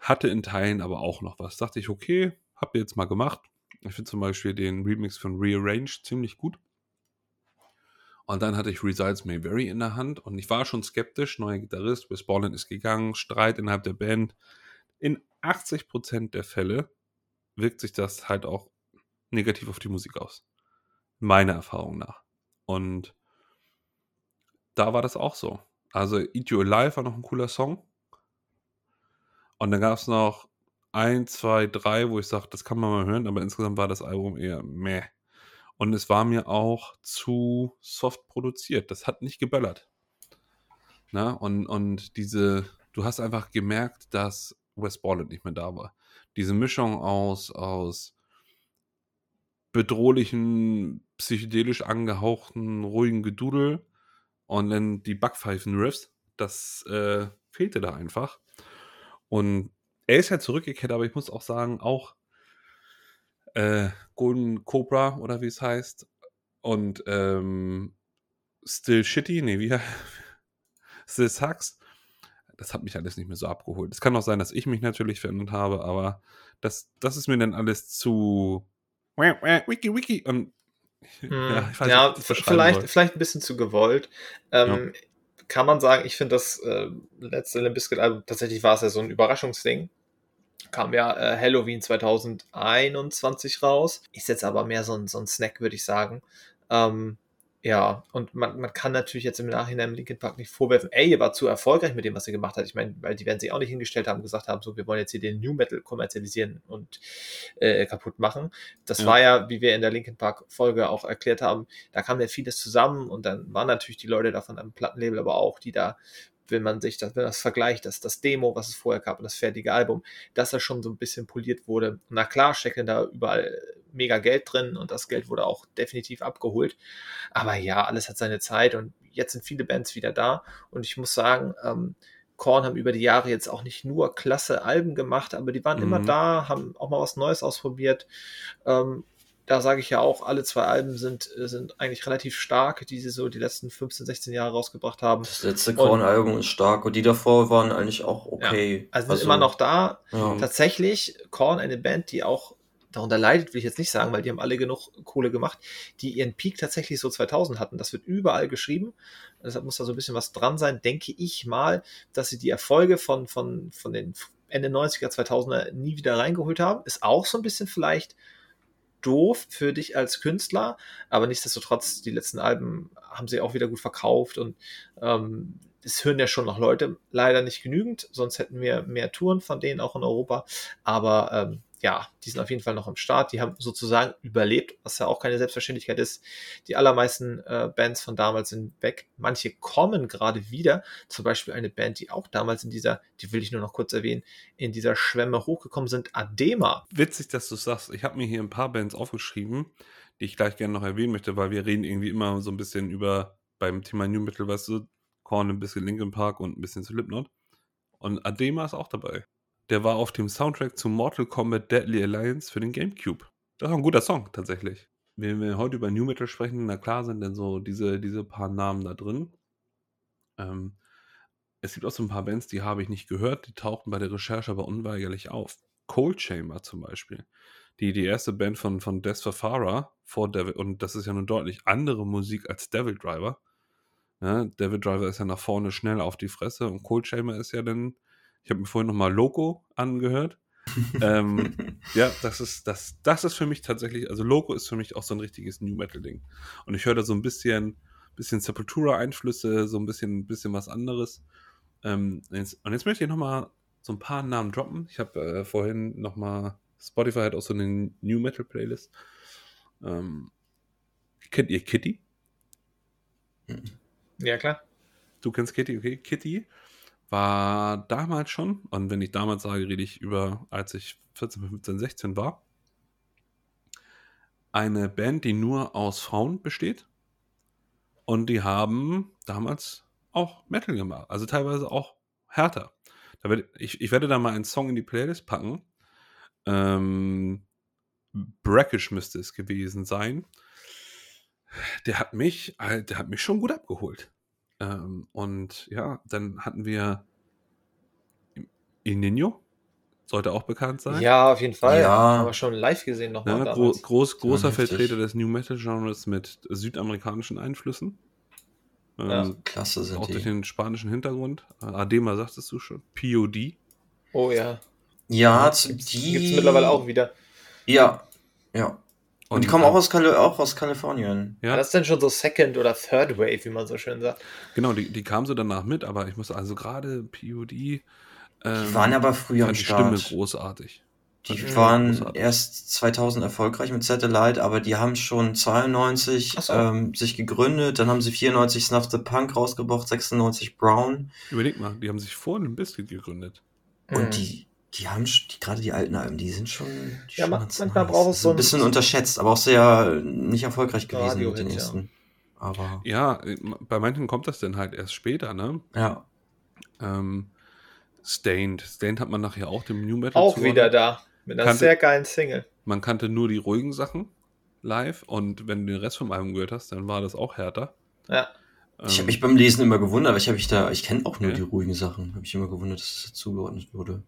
Hatte in Teilen aber auch noch was. Dachte ich, okay, hab jetzt mal gemacht. Ich finde zum Beispiel den Remix von Rearrange ziemlich gut. Und dann hatte ich Results May Vary in der Hand und ich war schon skeptisch. Neuer Gitarrist, Wes Borland ist gegangen, Streit innerhalb der Band. In 80% der Fälle wirkt sich das halt auch negativ auf die Musik aus. Meiner Erfahrung nach. Und da war das auch so. Also Eat You Alive war noch ein cooler Song. Und dann gab es noch ein, zwei, drei, wo ich sage, das kann man mal hören, aber insgesamt war das Album eher meh. Und es war mir auch zu soft produziert. Das hat nicht geböllert. Na, und, und diese, du hast einfach gemerkt, dass Wes Borland nicht mehr da war. Diese Mischung aus, aus bedrohlichen, psychedelisch angehauchten, ruhigen Gedudel und dann die Backpfeifen-Riffs, das äh, fehlte da einfach. Und er ist ja zurückgekehrt, aber ich muss auch sagen, auch äh, Golden Cobra oder wie es heißt und ähm, Still Shitty, nee, wie Still Sucks, das hat mich alles nicht mehr so abgeholt. Es kann auch sein, dass ich mich natürlich verändert habe, aber das, das ist mir dann alles zu wiki wiki und Hm, ich weiß ja, nicht, ich beschreiben vielleicht, vielleicht ein bisschen zu gewollt. Ähm, Kann man sagen, ich finde das äh, letzte Limp Bizkit Album, tatsächlich war es ja so ein Überraschungsding. Kam ja äh, Halloween 2021 raus. Ist jetzt aber mehr so ein, so ein Snack, würde ich sagen. Ähm, ja, und man, man kann natürlich jetzt im Nachhinein Linkin Park nicht vorwerfen, ey, ihr war zu erfolgreich mit dem, was ihr gemacht habt. Ich meine, weil die werden sich auch nicht hingestellt haben gesagt haben, so, wir wollen jetzt hier den New Metal kommerzialisieren und äh, kaputt machen. Das Ja. war ja, wie wir in der Linkin Park Folge auch erklärt haben, da kam ja vieles zusammen und dann waren natürlich die Leute davon am Plattenlabel aber auch, die da, wenn man sich das, wenn man das vergleicht, dass das Demo, was es vorher gab und das fertige Album, dass das schon so ein bisschen poliert wurde. Na klar, stecken da überall mega Geld drin und das Geld wurde auch definitiv abgeholt. Aber ja, alles hat seine Zeit und jetzt sind viele Bands wieder da und ich muss sagen, ähm, Korn haben über die Jahre jetzt auch nicht nur klasse Alben gemacht, aber die waren Mhm. immer da, haben auch mal was Neues ausprobiert. Ähm, da sage ich ja auch, alle zwei Alben sind, sind eigentlich relativ stark, die sie so die letzten 15, 16 Jahre rausgebracht haben. Das letzte Korn-Album ist stark und die davor waren eigentlich auch okay. Also sind immer noch da. Ja. Tatsächlich, Korn, eine Band, die auch darunter leidet, will ich jetzt nicht sagen, weil die haben alle genug Kohle gemacht, die ihren Peak tatsächlich so 2000 hatten. Das wird überall geschrieben. Deshalb muss da so ein bisschen was dran sein. Denke ich mal, dass sie die Erfolge von, von, von den Ende 90er, 2000er nie wieder reingeholt haben. Ist auch so ein bisschen vielleicht doof für dich als Künstler, aber nichtsdestotrotz, die letzten Alben haben sie auch wieder gut verkauft und ähm, es hören ja schon noch Leute, leider nicht genügend, sonst hätten wir mehr Touren von denen auch in Europa, aber ähm, ja, die sind auf jeden Fall noch am Start. Die haben sozusagen überlebt, was ja auch keine Selbstverständlichkeit ist. Die allermeisten äh, Bands von damals sind weg. Manche kommen gerade wieder. Zum Beispiel eine Band, die auch damals in dieser, die will ich nur noch kurz erwähnen, in dieser Schwemme hochgekommen sind, Adema. Witzig, dass du sagst. Ich habe mir hier ein paar Bands aufgeschrieben, die ich gleich gerne noch erwähnen möchte, weil wir reden irgendwie immer so ein bisschen über beim Thema New Metal, weißt du, Korn, ein bisschen Linkin Park und ein bisschen Slipknot. Und Adema ist auch dabei. Der war auf dem Soundtrack zu Mortal Kombat Deadly Alliance für den GameCube. Das ist ein guter Song, tatsächlich. Wenn wir heute über New Metal sprechen, na klar sind denn so diese, diese paar Namen da drin. Ähm, es gibt auch so ein paar Bands, die habe ich nicht gehört, die tauchten bei der Recherche aber unweigerlich auf. Cold Chamber zum Beispiel. Die, die erste Band von, von Death Farah vor Devil, und das ist ja nun deutlich andere Musik als Devil Driver. Ja, Devil Driver ist ja nach vorne schnell auf die Fresse und Cold Chamber ist ja dann ich habe mir vorhin nochmal Loco angehört. ähm, ja, das ist, das, das ist für mich tatsächlich, also Loco ist für mich auch so ein richtiges New Metal-Ding. Und ich höre da so ein bisschen, bisschen Sepultura-Einflüsse, so ein bisschen, bisschen was anderes. Ähm, jetzt, und jetzt möchte ich nochmal so ein paar Namen droppen. Ich habe äh, vorhin nochmal, Spotify hat auch so eine New Metal-Playlist. Ähm, kennt ihr Kitty? Ja, klar. Du kennst Kitty, okay? Kitty war damals schon, und wenn ich damals sage, rede ich über, als ich 14, 15, 16 war, eine Band, die nur aus Frauen besteht. Und die haben damals auch Metal gemacht. Also teilweise auch härter. Da werd, ich, ich werde da mal einen Song in die Playlist packen. Ähm, Brackish müsste es gewesen sein. Der hat mich, der hat mich schon gut abgeholt. Ähm, und ja, dann hatten wir Ininho, sollte auch bekannt sein. Ja, auf jeden Fall. Ja. Aber schon live gesehen nochmal. Ja, Ja, gro groß, großer heftig. Vertreter des New Metal Genres mit südamerikanischen Einflüssen. Ähm, Ja. Klasse sind auch durch die. den spanischen Hintergrund. Äh, Adema sagtest du schon. POD. oh ja. Ja, Gibt's, die. gibt's mittlerweile auch wieder. Ja, ja. Und, die kommen auch aus, Kali auch aus Kalifornien. Ja, Das ist dann schon so Second oder Third Wave, wie man so schön sagt. genau, die, die kamen so danach mit, aber ich muss also gerade POD. Die Ähm, waren aber früher am fand die Stimme Start. großartig. Die waren großartig. erst 2000 erfolgreich mit Satellite, aber die haben schon 92 Ach so. ähm, sich gegründet. Dann haben sie 94 Snuff the Punk rausgebracht, 96 Brown. Überleg mal, die haben sich vor einem Biscuit gegründet. Mhm. Und die, die haben die, gerade die alten Alben, die sind schon. Die Ja, schon manchmal braucht es so ein bisschen unterschätzt, aber auch sehr nicht erfolgreich gewesen mit den Radio-Hit, ja. ersten. Aber Ja, äh, bei manchen kommt das dann halt erst später, ne? ja. Ähm, Stained. Stained hat man nachher auch dem New Metal auch wieder da. Mit einer Kannte- sehr geilen Single. Man kannte nur die ruhigen Sachen live und wenn du den Rest vom Album gehört hast, dann war das auch härter. Ja. Ich habe mich beim Lesen immer gewundert, weil ich habe mich da, ich kenne auch nur Ja. die ruhigen Sachen. Habe ich immer gewundert, dass es zugeordnet wurde.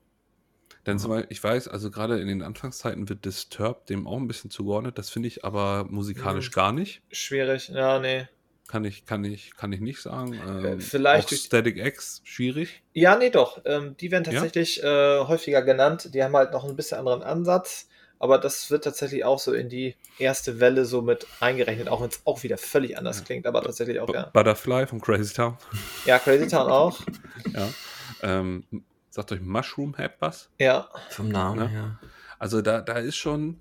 Denn zum Beispiel, ich weiß, also gerade in den Anfangszeiten wird Disturbed dem auch ein bisschen zugeordnet. Das finde ich aber musikalisch Mhm. gar nicht. Schwierig. Ja, nee. Kann ich, kann ich, kann ich nicht sagen. Ähm, Äh, vielleicht auch Static X, schwierig. Ja, nee, doch. Ähm, die werden Ja? tatsächlich äh, häufiger genannt. Die haben halt noch ein bisschen anderen Ansatz. Aber das wird tatsächlich auch so in die erste Welle so mit eingerechnet, auch wenn es auch wieder völlig anders Ja. klingt, aber tatsächlich auch, B ja. Butterfly von Crazy Town. Ja, Crazy Town auch. Ja. Ähm, sagt euch Mushroom Head was? Ja. Vom Namen Ja. her. Also da, da ist schon,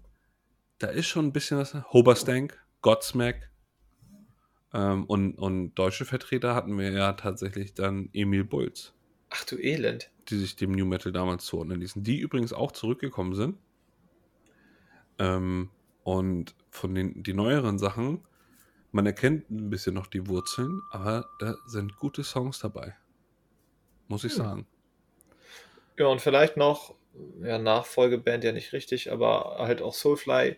da ist schon ein bisschen was. Hoberstank, Godsmack. Ähm, und, und deutsche Vertreter hatten wir ja tatsächlich dann Emil Bulls, Ach du Elend. die sich dem New Metal damals zuordnen ließen. Die übrigens auch zurückgekommen sind. Ähm, und von den die neueren Sachen, man erkennt ein bisschen noch die Wurzeln, aber da sind gute Songs dabei. Muss ich Hm. sagen. Ja, und vielleicht noch, ja, Nachfolgeband ja nicht richtig, aber halt auch Soulfly.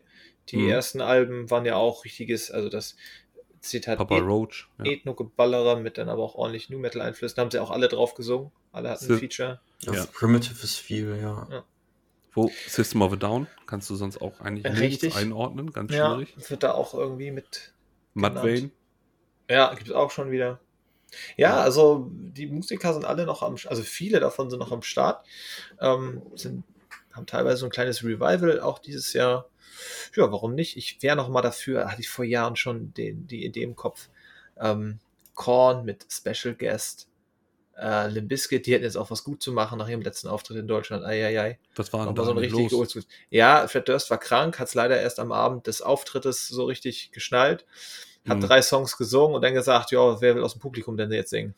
Die Mhm. ersten Alben waren ja auch richtiges, also das Zitat Papa Roach. Ja. Ethno-Geballere mit dann aber auch ordentlich New Metal-Einflüssen. Da haben sie auch alle drauf gesungen. Alle hatten ein Feature. Ja. Primitive ist viel, ja. Wo System of a Down kannst du sonst auch eigentlich Richtig. einordnen, ganz Ja, schwierig. wird da auch irgendwie mit. Mudvayne, Ja, gibt es auch schon wieder. Ja, also die Musiker sind alle noch am, also viele davon sind noch am Start. Ähm, sind, haben teilweise so ein kleines Revival auch dieses Jahr. Ja, warum nicht? Ich wäre noch mal dafür, hatte ich vor Jahren schon den, die Idee im Kopf. Ähm, Korn mit Special Guest. Äh, Limp Bizkit, die hätten jetzt auch was gut zu machen nach ihrem letzten Auftritt in Deutschland. Eieiei. Das war da so ein richtig los. Ja, Fred Durst war krank, hat es leider erst am Abend des Auftrittes so richtig geschnallt. Hat Hm. drei Songs gesungen und dann gesagt, ja, wer will aus dem Publikum denn jetzt singen?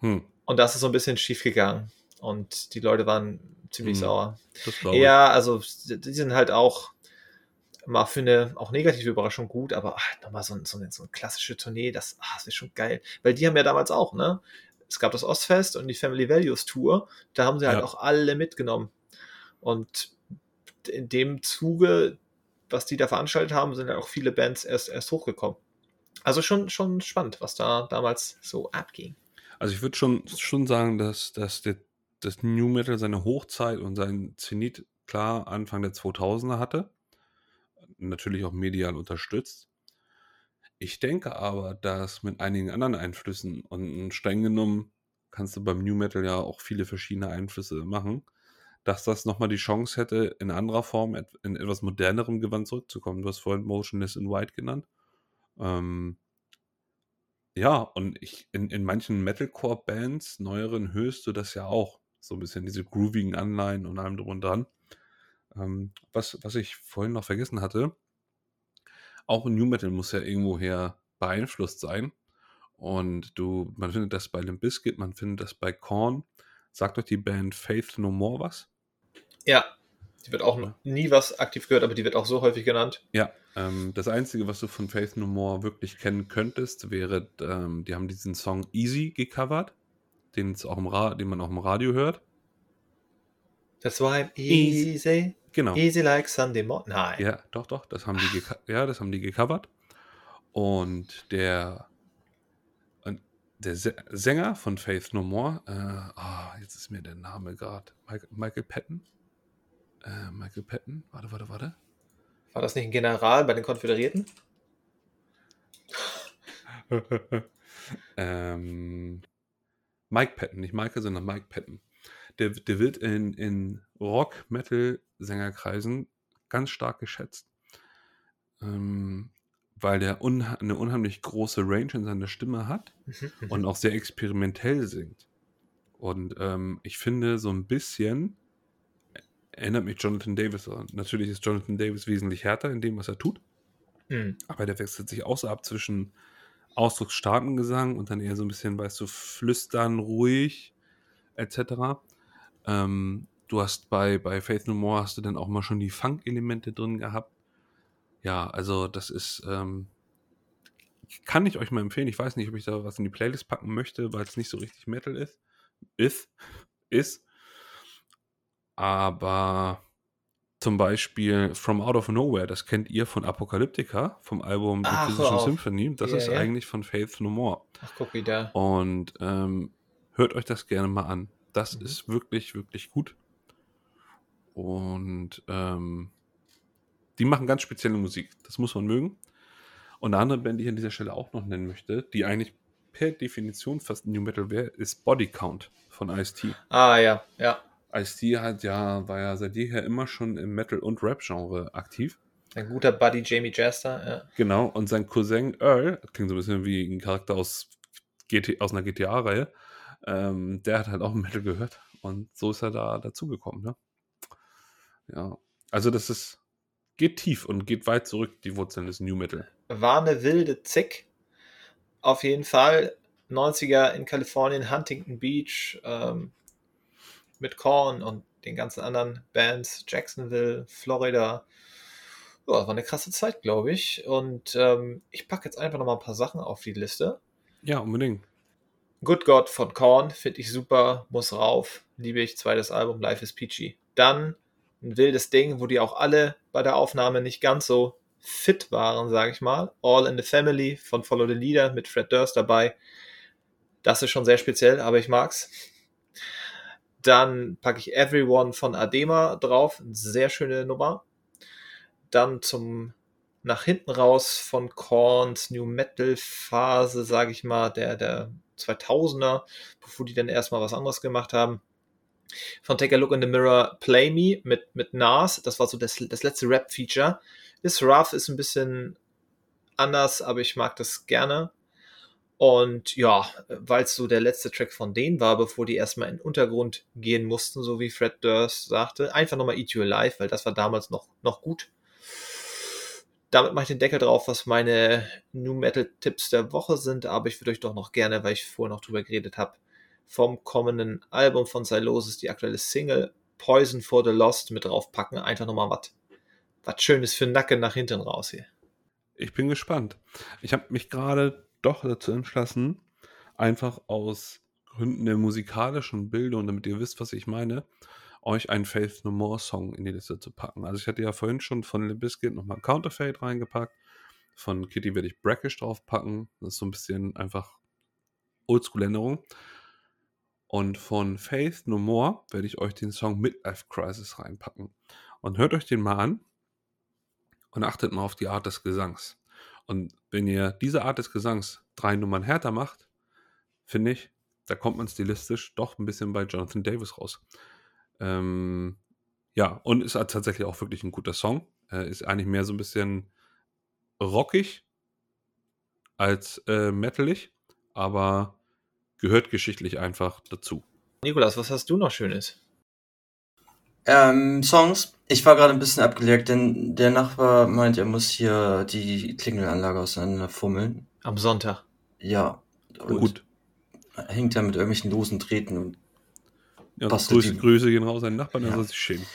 Hm, Und das ist so ein bisschen schief gegangen. Und die Leute waren ziemlich Hm, sauer. Ja, also die sind halt auch mal für eine auch negative Überraschung gut, aber ach, nochmal so, so, eine, so eine klassische Tournee, das, ah, das ist schon geil. Weil die haben ja damals auch, ne? Es gab das Ostfest und die Family Values Tour, da haben sie halt Ja. auch alle mitgenommen. Und in dem Zuge, was die da veranstaltet haben, sind ja auch viele Bands erst, erst hochgekommen. Also schon, schon spannend, was da damals so abging. Also ich würde schon, schon sagen, dass, dass der, das New Metal seine Hochzeit und seinen Zenit klar Anfang der 2000er hatte. Natürlich auch medial unterstützt. Ich denke aber, dass mit einigen anderen Einflüssen und streng genommen kannst du beim New Metal ja auch viele verschiedene Einflüsse machen, dass das nochmal die Chance hätte, in anderer Form, in etwas modernerem Gewand zurückzukommen. Du hast vorhin Motionless in White genannt. Ähm, ja, und ich, in, in manchen Metalcore-Bands, neueren, hörst du das ja auch. So ein bisschen diese groovigen Anleihen und allem drum und dran. Ähm, was, was ich vorhin noch vergessen hatte, auch New Metal muss ja irgendwoher beeinflusst sein. Und du, man findet das bei Limp Bizkit, man findet das bei Korn. Sagt euch die Band Faith No More was? Ja, die wird auch noch nie was aktiv gehört, aber die wird auch so häufig genannt. Ja, ähm, das Einzige, was du von Faith No More wirklich kennen könntest, wäre, ähm, die haben diesen Song Easy gecovert, den, es auch im Ra den man auch im Radio hört. Das war Easy. easy, Genau. easy like Sunday morning. Nein. Ja, doch, doch, das haben die, ja, das haben die gecovert. Und der, der Sä- Sänger von Faith No More, äh, ah, jetzt ist mir der Name gerade, Michael, Michael Patton. Äh, Michael Patton, warte, warte, warte. War das nicht ein General bei den Konföderierten? ähm, Mike Patton, nicht Michael, sondern Mike Patton. Der, der wird in, in Rock-Metal-Sängerkreisen ganz stark geschätzt. Ähm, weil der unha eine unheimlich große Range in seiner Stimme hat und auch sehr experimentell singt. Und ähm, ich finde, so ein bisschen erinnert mich Jonathan Davis an. Natürlich ist Jonathan Davis wesentlich härter in dem, was er tut. Mhm. Aber der wechselt sich auch so ab zwischen ausdrucksstarken Gesang und dann eher so ein bisschen, weißt du, flüstern, ruhig, etc. Ähm, du hast bei, bei Faith No More hast du dann auch mal schon die Funk-Elemente drin gehabt. Ja, also das ist, ähm, kann ich euch mal empfehlen. Ich weiß nicht, ob ich da was in die Playlist packen möchte, weil es nicht so richtig Metal ist. Ist. Ist. Aber zum Beispiel From Out of Nowhere, das kennt ihr von Apocalyptica, vom Album The Ach, hör Physician. Symphony. Das Ja, ist ja. eigentlich von Faith No More. Ach, guck wieder. Und ähm, hört euch das gerne mal an. Das Mhm. ist wirklich, wirklich gut. Und ähm, die machen ganz spezielle Musik. Das muss man mögen. Und eine andere Band, die ich an dieser Stelle auch noch nennen möchte, die eigentlich per Definition fast New Metal wäre, ist Body Count von Ice-T. Ah, ja, ja. Ice-T hat ja, war ja seit jeher immer schon im Metal- und Rap-Genre aktiv. Ein guter Buddy Jamie Jester. Ja. Genau, und sein Cousin Earl, klingt so ein bisschen wie ein Charakter aus, GT, aus einer GTA-Reihe, ähm, der hat halt auch Metal gehört und so ist er da dazugekommen, ne? Ja, also das ist, geht tief und geht weit zurück, die Wurzeln des New Metal. War eine wilde Zick. Auf jeden Fall. 90er in Kalifornien, Huntington Beach, ähm, mit Korn und den ganzen anderen Bands, Jacksonville, Florida. Ja, war eine krasse Zeit, glaube ich. Und ähm, ich packe jetzt einfach noch mal ein paar Sachen auf die Liste. Ja, unbedingt. Good God von Korn, finde ich super, muss rauf. Liebe ich, zweites Album, Life is Peachy. Dann ein wildes Ding, wo die auch alle bei der Aufnahme nicht ganz so fit waren, sage ich mal. All in the Family von Follow the Leader mit Fred Durst dabei. Das ist schon sehr speziell, aber ich mag's. Dann packe ich Everyone von Adema drauf. Sehr schöne Nummer. Dann zum nach hinten raus von Korns New Metal Phase, sage ich mal, der, der 2000er, bevor die dann erstmal was anderes gemacht haben. Von Take a Look in the Mirror Play Me mit, mit Nas, das war so das, das letzte Rap-Feature. Ist rough, ist ein bisschen anders, aber ich mag das gerne. Und ja, weil es so der letzte Track von denen war, bevor die erstmal in den Untergrund gehen mussten, so wie Fred Durst sagte, einfach nochmal Eat You Alive, weil das war damals noch, noch gut. Damit mache ich den Deckel drauf, was meine New Metal Tipps der Woche sind, aber ich würde euch doch noch gerne, weil ich vorher noch drüber geredet habe, vom kommenden Album von Silosis, die aktuelle Single Poison for the Lost mit draufpacken. Einfach nochmal was was Schönes für Nacken nach hinten raus hier. Ich bin gespannt. Ich habe mich gerade doch dazu entschlossen, einfach aus Gründen der musikalischen Bildung, damit ihr wisst, was ich meine, euch einen Faith No More Song in die Liste zu packen. Also ich hatte ja vorhin schon von Limp Bizkit nochmal Counterfeit reingepackt. Von Kitty werde ich Brackish draufpacken. Das ist so ein bisschen einfach Oldschool-Änderung. Und von Faith No More werde ich euch den Song Midlife Crisis reinpacken. Und hört euch den mal an und achtet mal auf die Art des Gesangs. Und wenn ihr diese Art des Gesangs drei Nummern härter macht, finde ich, da kommt man stilistisch doch ein bisschen bei Jonathan Davis raus. Ähm, ja, und ist tatsächlich auch wirklich ein guter Song. Äh, ist eigentlich mehr so ein bisschen rockig als äh, metalig, aber gehört geschichtlich einfach dazu. Nikolas, was hast du noch Schönes? Ähm, Songs. Ich war gerade ein bisschen abgelenkt, denn der Nachbar meint, er muss hier die Klingelanlage auseinanderfummeln. Am Sonntag. Ja. Und Gut. Hängt da mit irgendwelchen losen Treten und ja, Grüße, Grüße gehen raus an den Nachbarn, der ja. soll sich schämen.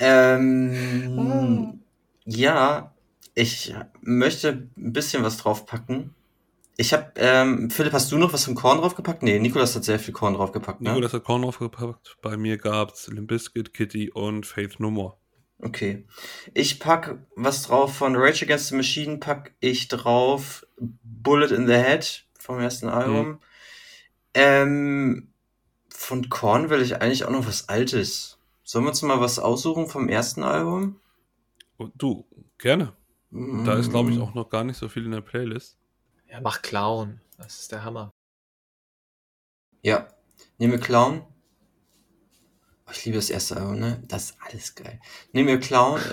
Ähm, ja, ich möchte ein bisschen was draufpacken. Ich habe, ähm, Philipp, hast du noch was vom Korn draufgepackt? Nee, Nikolas hat sehr viel Korn draufgepackt. Ne? Nikolas hat Korn draufgepackt. Bei mir gab's Limbiskit, Kitty und Faith No More. Okay. Ich pack was drauf von Rage Against the Machine, pack ich drauf Bullet in the Head vom ersten Album. Mhm. Ähm, von Korn will ich eigentlich auch noch was Altes. Sollen wir uns mal was aussuchen vom ersten Album? Du, gerne. Mm. Da ist, glaube ich, auch noch gar nicht so viel in der Playlist. Ja, mach Clown. Das ist der Hammer. Ja, nehme Clown. Oh, ich liebe das erste Album, ne? Das ist alles geil. Nehme Clown.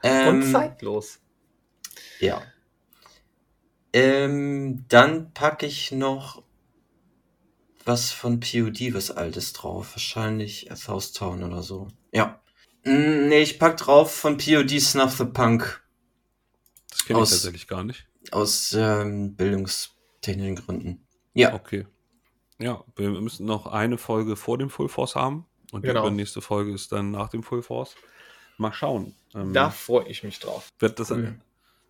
Ähm, Und zeitlos. Ja. Ähm, dann packe ich noch was von POD, was altes drauf. Wahrscheinlich South Town oder so. Ja. Mm, nee, ich pack drauf von POD Snuff the Punk. Das kenne ich tatsächlich gar nicht. Aus ähm, bildungstechnischen Gründen. Ja. Okay. Ja, wir müssen noch eine Folge vor dem Full Force haben. Und Genau. die nächste Folge ist dann nach dem Full Force. Mal schauen. Ähm, Da freue ich mich drauf. werde das Cool. an,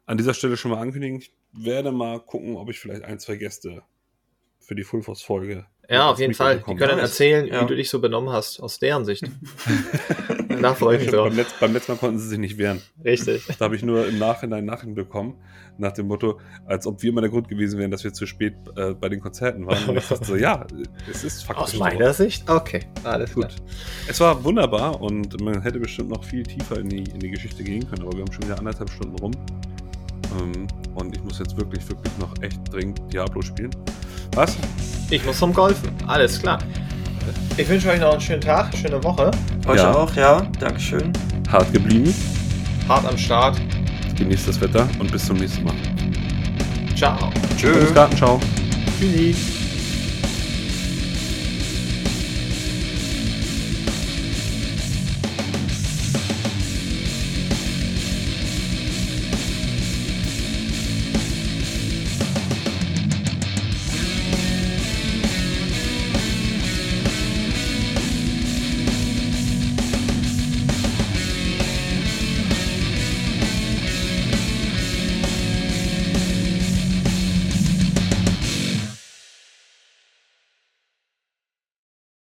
an dieser Stelle schon mal ankündigen. Ich werde mal gucken, ob ich vielleicht ein, zwei Gäste für die Full Force Folge Ja, auf jeden Fall. Die können erzählen, Ja. wie du dich so benommen hast, aus deren Sicht. da freue ich mich drauf. beim, Letz-, beim letzten Mal konnten sie sich nicht wehren. Richtig. Da habe ich nur im Nachhinein Nachrichten bekommen, nach dem Motto, als ob wir immer der Grund gewesen wären, dass wir zu spät äh, bei den Konzerten waren. Und ich dachte so, ja, es ist faktisch Aus so. meiner Sicht? Okay, alles Gut. gut. Es war wunderbar und man hätte bestimmt noch viel tiefer in die, in die Geschichte gehen können, aber wir haben schon wieder anderthalb Stunden rum. Ähm, und ich muss jetzt wirklich, wirklich noch echt dringend Diablo spielen. Was? Ich muss zum Golfen. Alles klar. Ich wünsche euch noch einen schönen Tag, schöne Woche. Euch Ja. auch, ja. Dankeschön. Hart geblieben. Hart am Start. Genießt das Wetter und bis zum nächsten Mal. Ciao. Tschüss, Garten, ciao. Tschüssi.